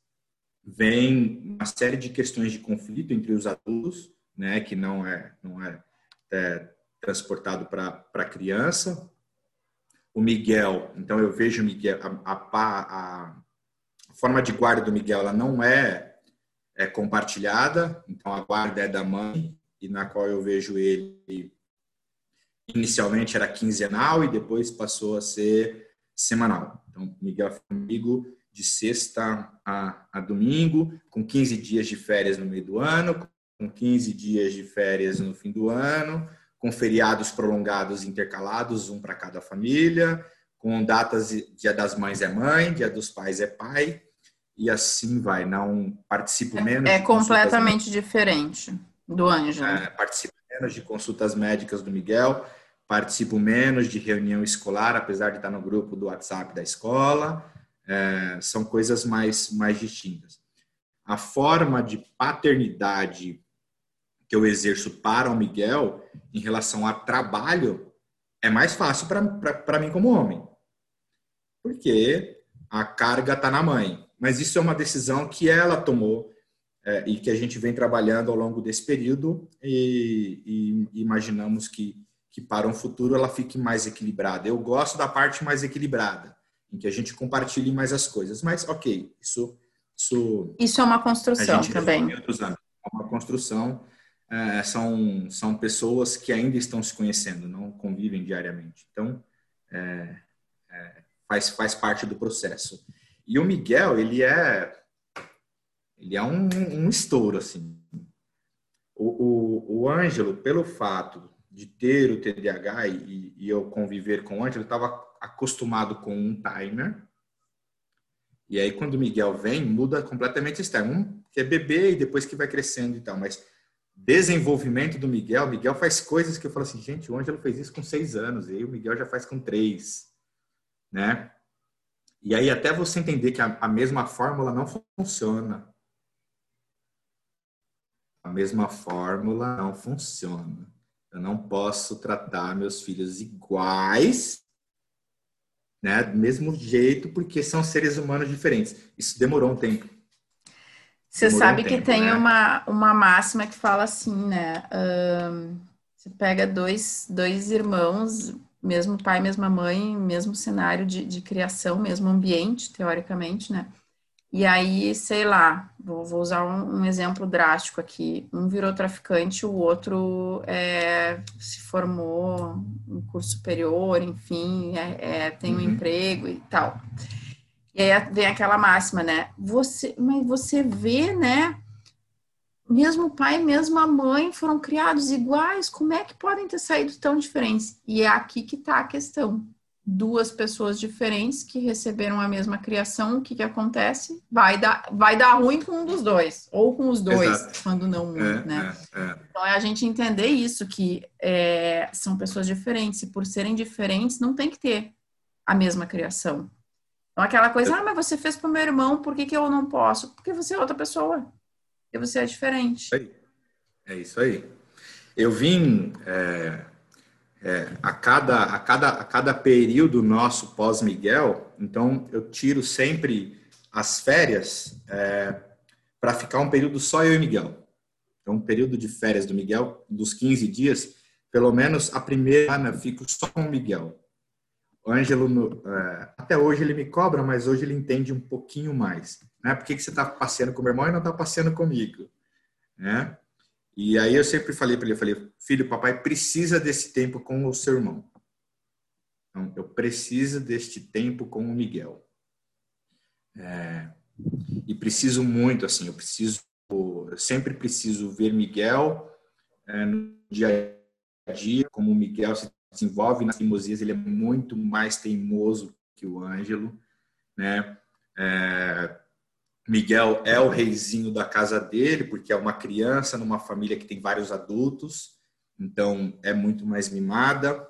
vem uma série de questões de conflito entre os adultos, né, que não é, não é, é transportado para a criança. O Miguel, então eu vejo o Miguel, a, a, a, forma de guarda do Miguel ela não é, é compartilhada, então a guarda é da mãe, e na qual eu vejo ele inicialmente era quinzenal e depois passou a ser semanal. Então, Miguel é comigo de sexta a, a, domingo, com 15 dias de férias no meio do ano, com 15 dias de férias no fim do ano, com feriados prolongados intercalados, um para cada família, com datas Dia das Mães é mãe, Dia dos Pais é pai, e assim vai. Não participo é, menos. É, completamente diferente do Anjo. É, participo menos de consultas médicas do Miguel, participo menos de reunião escolar, apesar de estar no grupo do WhatsApp da escola. É, são coisas mais, mais distintas. A forma de paternidade que eu exerço para o Miguel em relação a trabalho é mais fácil para mim como homem. Porque a carga está na mãe. Mas isso é uma decisão que ela tomou é, e que a gente vem trabalhando ao longo desse período e, e, imaginamos que, que para um futuro ela fique mais equilibrada. Eu gosto da parte mais equilibrada, em que a gente compartilhe mais as coisas. Mas, ok, isso... Isso, isso é uma construção também. É uma construção é, são, são pessoas que ainda estão se conhecendo, não convivem diariamente. Então, é, faz, faz parte do processo. E o Miguel, ele é, ele é um, um estouro, assim. O, o, o Ângelo, pelo fato de ter o TDAH e, e eu conviver com o Ângelo, estava acostumado com um timer. E aí, quando o Miguel vem, muda completamente esse timer. Um que é bebê e depois que vai crescendo e tal. Mas desenvolvimento do Miguel, Miguel faz coisas que eu falo assim, gente, o Ângelo fez isso com seis anos, e aí o Miguel já faz com três, né? E aí até você entender que a, a mesma fórmula não funciona. A mesma fórmula não funciona. Eu não posso tratar meus filhos iguais, né, do mesmo jeito, porque são seres humanos diferentes. Isso demorou um tempo. Você demorou sabe um que tempo, tem né? uma, uma máxima que fala assim, né? Um, você pega dois, dois irmãos, mesmo pai, mesma mãe, mesmo cenário de, de criação, mesmo ambiente, teoricamente, né? E aí, sei lá, vou, vou usar um, um, exemplo drástico aqui. Um virou traficante, o outro é, se formou em curso superior, enfim, é, é, tem um uhum. emprego e tal. E aí vem aquela máxima, né? Você, mas você vê, né? Mesmo o pai, mesmo a mãe foram criados iguais, como é que podem ter saído tão diferentes? E é aqui que está a questão duas pessoas diferentes que receberam a mesma criação, o que, que acontece? Vai dar, vai dar ruim com um dos dois, ou com os dois, Exato. quando não um, é, né? É, é. Então é a gente entender isso, que é, são pessoas diferentes, e por serem diferentes, não tem que ter a mesma criação. Então aquela coisa, ah, mas você fez para o meu irmão, por que, que eu não posso? Porque você é outra pessoa, porque você é diferente. É isso aí. Eu vim é, é, a, cada, a, cada, a cada período nosso pós-Miguel, então eu tiro sempre as férias é, para ficar um período só eu e Miguel. Então, um período de férias do Miguel, dos 15 dias, pelo menos a primeira semana fico só com o Miguel. O Ângelo, é, até hoje ele me cobra, mas hoje ele entende um pouquinho mais. Né? Por que, que você está passeando com o meu irmão e não está passeando comigo? Né? E aí eu sempre falei para ele, eu falei, filho, papai precisa desse tempo com o seu irmão. Então, eu preciso deste tempo com o Miguel. É, e preciso muito, assim, eu preciso, eu sempre preciso ver Miguel é, no dia a dia, como o Miguel se desenvolve nas teimosias, ele é muito mais teimoso que o Ângelo, né? É, Miguel é o reizinho da casa dele, porque é uma criança numa família que tem vários adultos, então é muito mais mimada,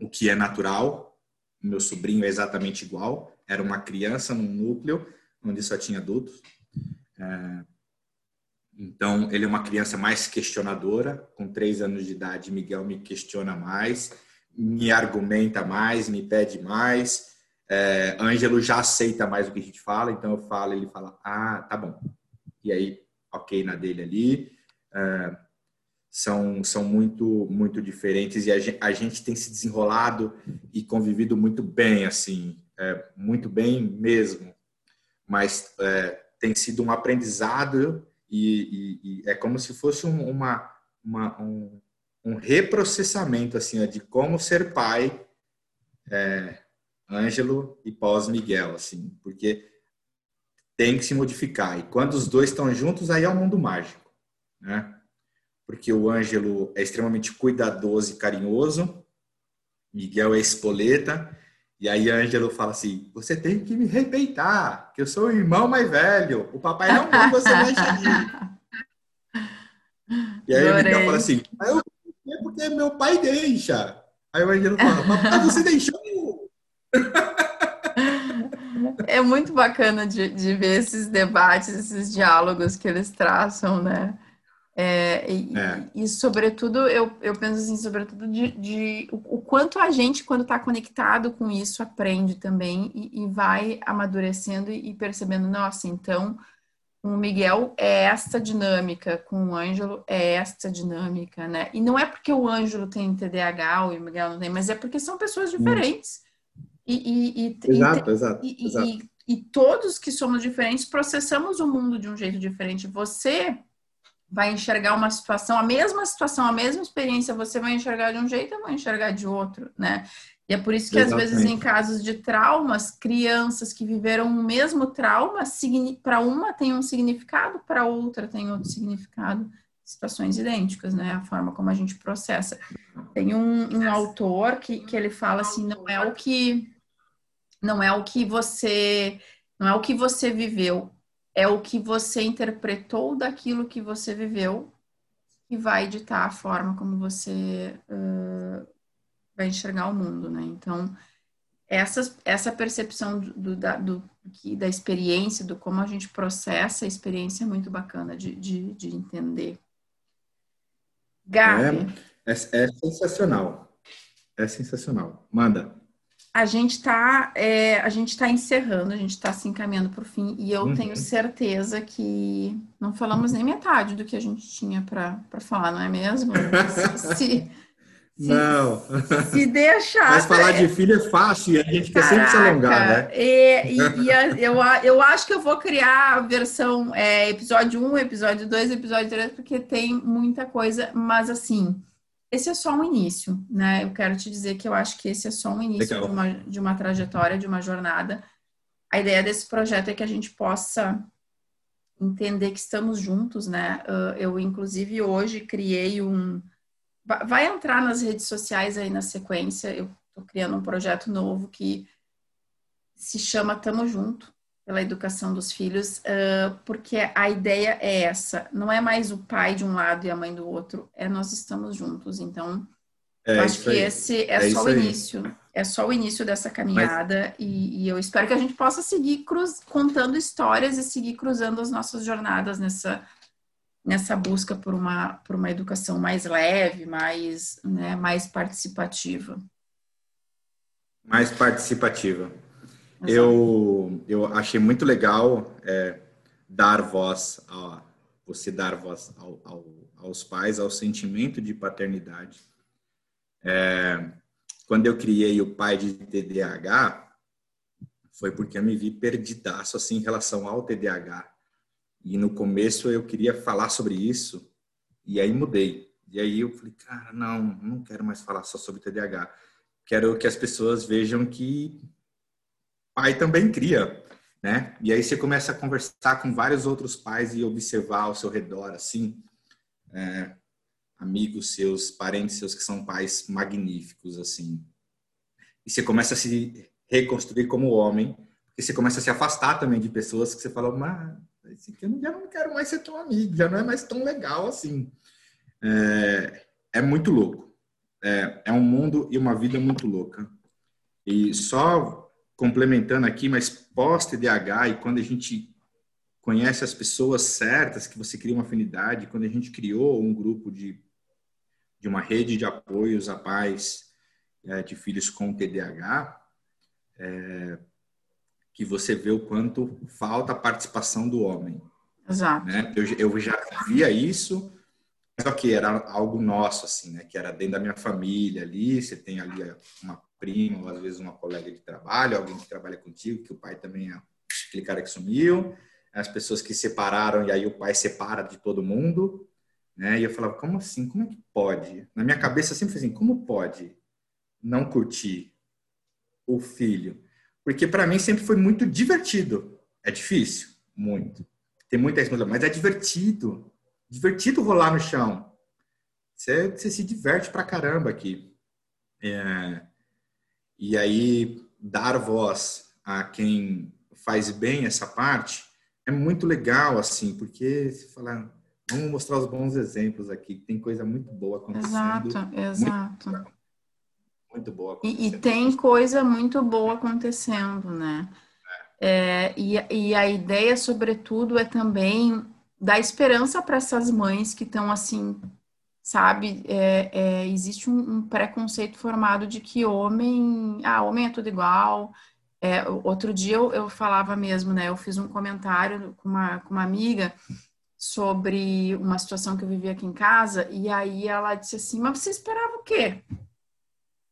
o que é natural. Meu sobrinho é exatamente igual, era uma criança num núcleo onde só tinha adultos. É... Então, ele é uma criança mais questionadora. Com três anos de idade, Miguel me questiona mais, me argumenta mais, me pede mais. É, Ângelo já aceita mais o que a gente fala, então eu falo, ele fala, ah, tá bom. E aí, ok na dele ali. É, são, são muito, muito diferentes e a gente, a gente, tem se desenrolado e convivido muito bem, assim, é, muito bem mesmo. Mas é, tem sido um aprendizado e, e, e é como se fosse um, uma, uma um, um, reprocessamento, assim, de como ser pai é, Ângelo e pós-Miguel, assim, porque tem que se modificar. E quando os dois estão juntos, aí é o um mundo mágico, né? Porque o Ângelo é extremamente cuidadoso e carinhoso, Miguel é espoleta, e aí Ângelo fala assim: você tem que me respeitar, que eu sou o irmão mais velho, o papai não manda você mais aqui. E aí Adorei. o Miguel fala assim: ah, eu porque meu pai deixa. Aí o Ângelo fala: papai, você deixou <laughs> é muito bacana de, de ver esses debates, esses diálogos que eles traçam, né? É, e, é. e, sobretudo, eu, eu penso assim, sobretudo de, de o, o, quanto a gente, quando está conectado com isso, aprende também e, e vai amadurecendo e, percebendo, nossa, então, com o Miguel é esta dinâmica, com o Ângelo é esta dinâmica, né? E não é porque o Ângelo tem TDAH ou o Miguel não tem, mas é porque são pessoas diferentes. E, e, e, exato, exato, exato. E, todos que somos diferentes processamos o mundo de um jeito diferente. Você vai enxergar uma situação, a mesma situação, a mesma experiência, você vai enxergar de um jeito, eu vou enxergar de outro, né? E é por isso que, Exatamente. às vezes, em casos de traumas, crianças que viveram o mesmo trauma, para uma tem um significado, para outra tem outro significado. Situações idênticas, né? A forma como a gente processa. Tem um, um autor que, que ele fala assim: não é o que não é o que você não é o que você viveu, é o que você interpretou daquilo que você viveu que vai ditar a forma como você uh, vai enxergar o mundo, né? Então, essa, essa percepção do, da, do, da experiência, do como a gente processa a experiência é muito bacana de, de, de entender. Gabi. É, é, é sensacional. É sensacional. Manda a gente está é, a gente está encerrando, a gente está se encaminhando para o fim e eu uhum. tenho certeza que não falamos nem metade do que a gente tinha para falar, não é mesmo? <laughs> se, se, não. Se deixar. Mas falar de filho é fácil e a gente quer sempre se alongar, né? E, e, e a, eu, eu acho que eu vou criar a versão é, episódio 1, episódio 2, episódio 3, porque tem muita coisa, mas assim esse é só um início, né? Eu quero te dizer que eu acho que esse é só um início de uma, de uma trajetória, de uma jornada. A ideia desse projeto é que a gente possa entender que estamos juntos, né? Ah, eu, inclusive, hoje criei um. Vai entrar nas redes sociais aí na sequência. Eu estou criando um projeto novo que se chama Tamo Junto pela educação dos filhos, uh, porque a ideia é essa, não é mais o pai de um lado e a mãe do outro, é nós estamos juntos. Então, é, eu acho que aí. esse é, é só o início, aí. é só o início dessa caminhada Mas... e, e, eu espero que a gente possa seguir cruz, contando histórias e seguir cruzando as nossas jornadas nessa nessa busca por uma por uma educação mais leve, mais né, mais participativa. Mais participativa. Eu, eu achei muito legal é, dar voz, a, você dar voz ao, ao, aos pais, ao sentimento de paternidade. É, quando eu criei o pai de TDAH, foi porque eu me vi perdidaço assim em relação ao TDAH. E no começo eu queria falar sobre isso, e aí mudei. E aí eu falei, cara, não, não quero mais falar só sobre TDAH. Quero que as pessoas vejam que pai também cria, né? E aí você começa a conversar com vários outros pais e observar ao seu redor, assim, é, amigos seus, parentes seus que são pais magníficos, assim. E você começa a se reconstruir como homem, e você começa a se afastar também de pessoas que você fala, mas eu já não quero mais ser teu amigo, já não é mais tão legal assim. É, é muito louco. É, é um mundo e uma vida muito louca. E só complementando aqui, mas pós-TDAH e quando a gente conhece as pessoas certas, que você cria uma afinidade, quando a gente criou um grupo de, de uma rede de apoios a pais é, de filhos com TDAH, é, que você vê o quanto falta a participação do homem. Exato. Né? Eu, eu já via isso, só que era algo nosso, assim, né? Que era dentro da minha família ali, você tem ali uma prima, ou às vezes uma colega de trabalho, alguém que trabalha contigo, que o pai também é aquele cara que sumiu, as pessoas que separaram e aí o pai separa de todo mundo, né? E eu falava, como assim? Como é que pode? Na minha cabeça sempre foi assim, como pode não curtir o filho? Porque para mim sempre foi muito divertido. É difícil, muito. Tem muita responsabilidade, mas é divertido. Divertido rolar no chão. Você, você se diverte pra caramba aqui. É, e aí, dar voz a quem faz bem essa parte é muito legal, assim, porque se falar, vamos mostrar os bons exemplos aqui, tem coisa muito boa acontecendo. Exato, exato. Muito, muito boa e, e, tem coisa muito boa acontecendo, né? É, e, e a ideia, sobretudo, é também dar esperança para essas mães que estão assim sabe? É, é, existe um, um, preconceito formado de que homem, ah, homem é tudo igual. É, outro dia eu, eu, falava mesmo, né? Eu fiz um comentário com uma, com uma amiga sobre uma situação que eu vivia aqui em casa e aí ela disse assim, mas você esperava o quê?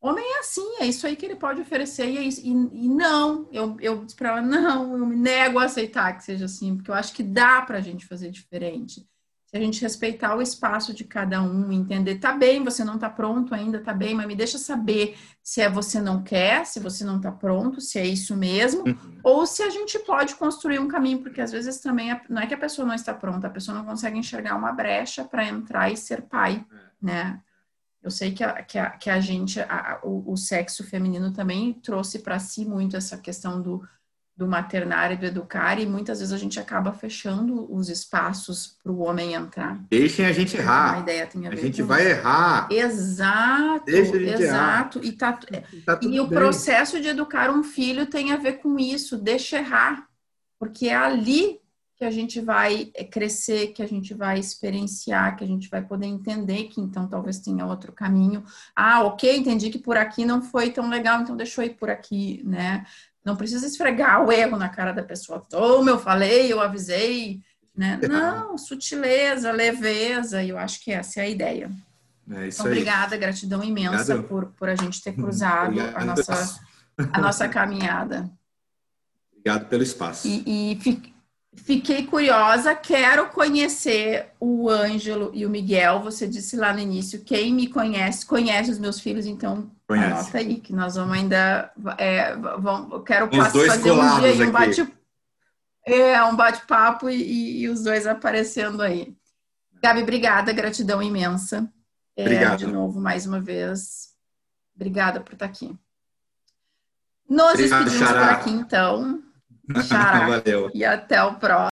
Homem é assim, é isso aí que ele pode oferecer e é isso. E, e não, eu, eu disse para ela, não, eu me nego a aceitar que seja assim, porque eu acho que dá para a gente fazer diferente a gente respeitar o espaço de cada um, entender, tá bem, você não tá pronto ainda, tá bem, mas me deixa saber se é você não quer, se você não tá pronto, se é isso mesmo, uhum. ou se a gente pode construir um caminho, porque às vezes também é, não é que a pessoa não está pronta, a pessoa não consegue enxergar uma brecha para entrar e ser pai, é. né? Eu sei que a, que a, que a gente, a, o, o, sexo feminino também trouxe para si muito essa questão do, do maternar e do educar, e muitas vezes a gente acaba fechando os espaços para o homem entrar. Deixem a gente errar. A ideia tem a, a ver gente com vai isso. errar. Exato, Deixa a gente exato. E, tá, Tá e o bem. processo de educar um filho tem a ver com isso, deixa errar, porque é ali que a gente vai eh, crescer, que a gente vai experienciar, que a gente vai poder entender que então talvez tenha outro caminho. Ah, ok, entendi que por aqui não foi tão legal, então deixa eu ir por aqui, né? Não precisa esfregar o erro na cara da pessoa. Como eu falei, eu avisei, né? Não, sutileza, leveza, e eu acho que essa é a ideia. É isso Então, aí. obrigada, gratidão imensa Obrigado. por, por a gente ter cruzado Obrigado. a nossa, a nossa caminhada. Obrigado pelo espaço. E, e fi- fiquei curiosa, quero conhecer o Ângelo e o Miguel. Você disse lá no início, quem me conhece, conhece os meus filhos, então Conhece. anota aí, que nós vamos ainda. É, vamos, eu quero fazer um dia aí, um bate. É, um bate-papo e, e- os dois aparecendo aí. Gabi, obrigada, gratidão imensa. É, Obrigado. de novo, mais uma vez. Obrigada por estar aqui. Nos Obrigado, despedimos por Xará. aqui, então. <laughs> Xará. Valeu. E até o próximo.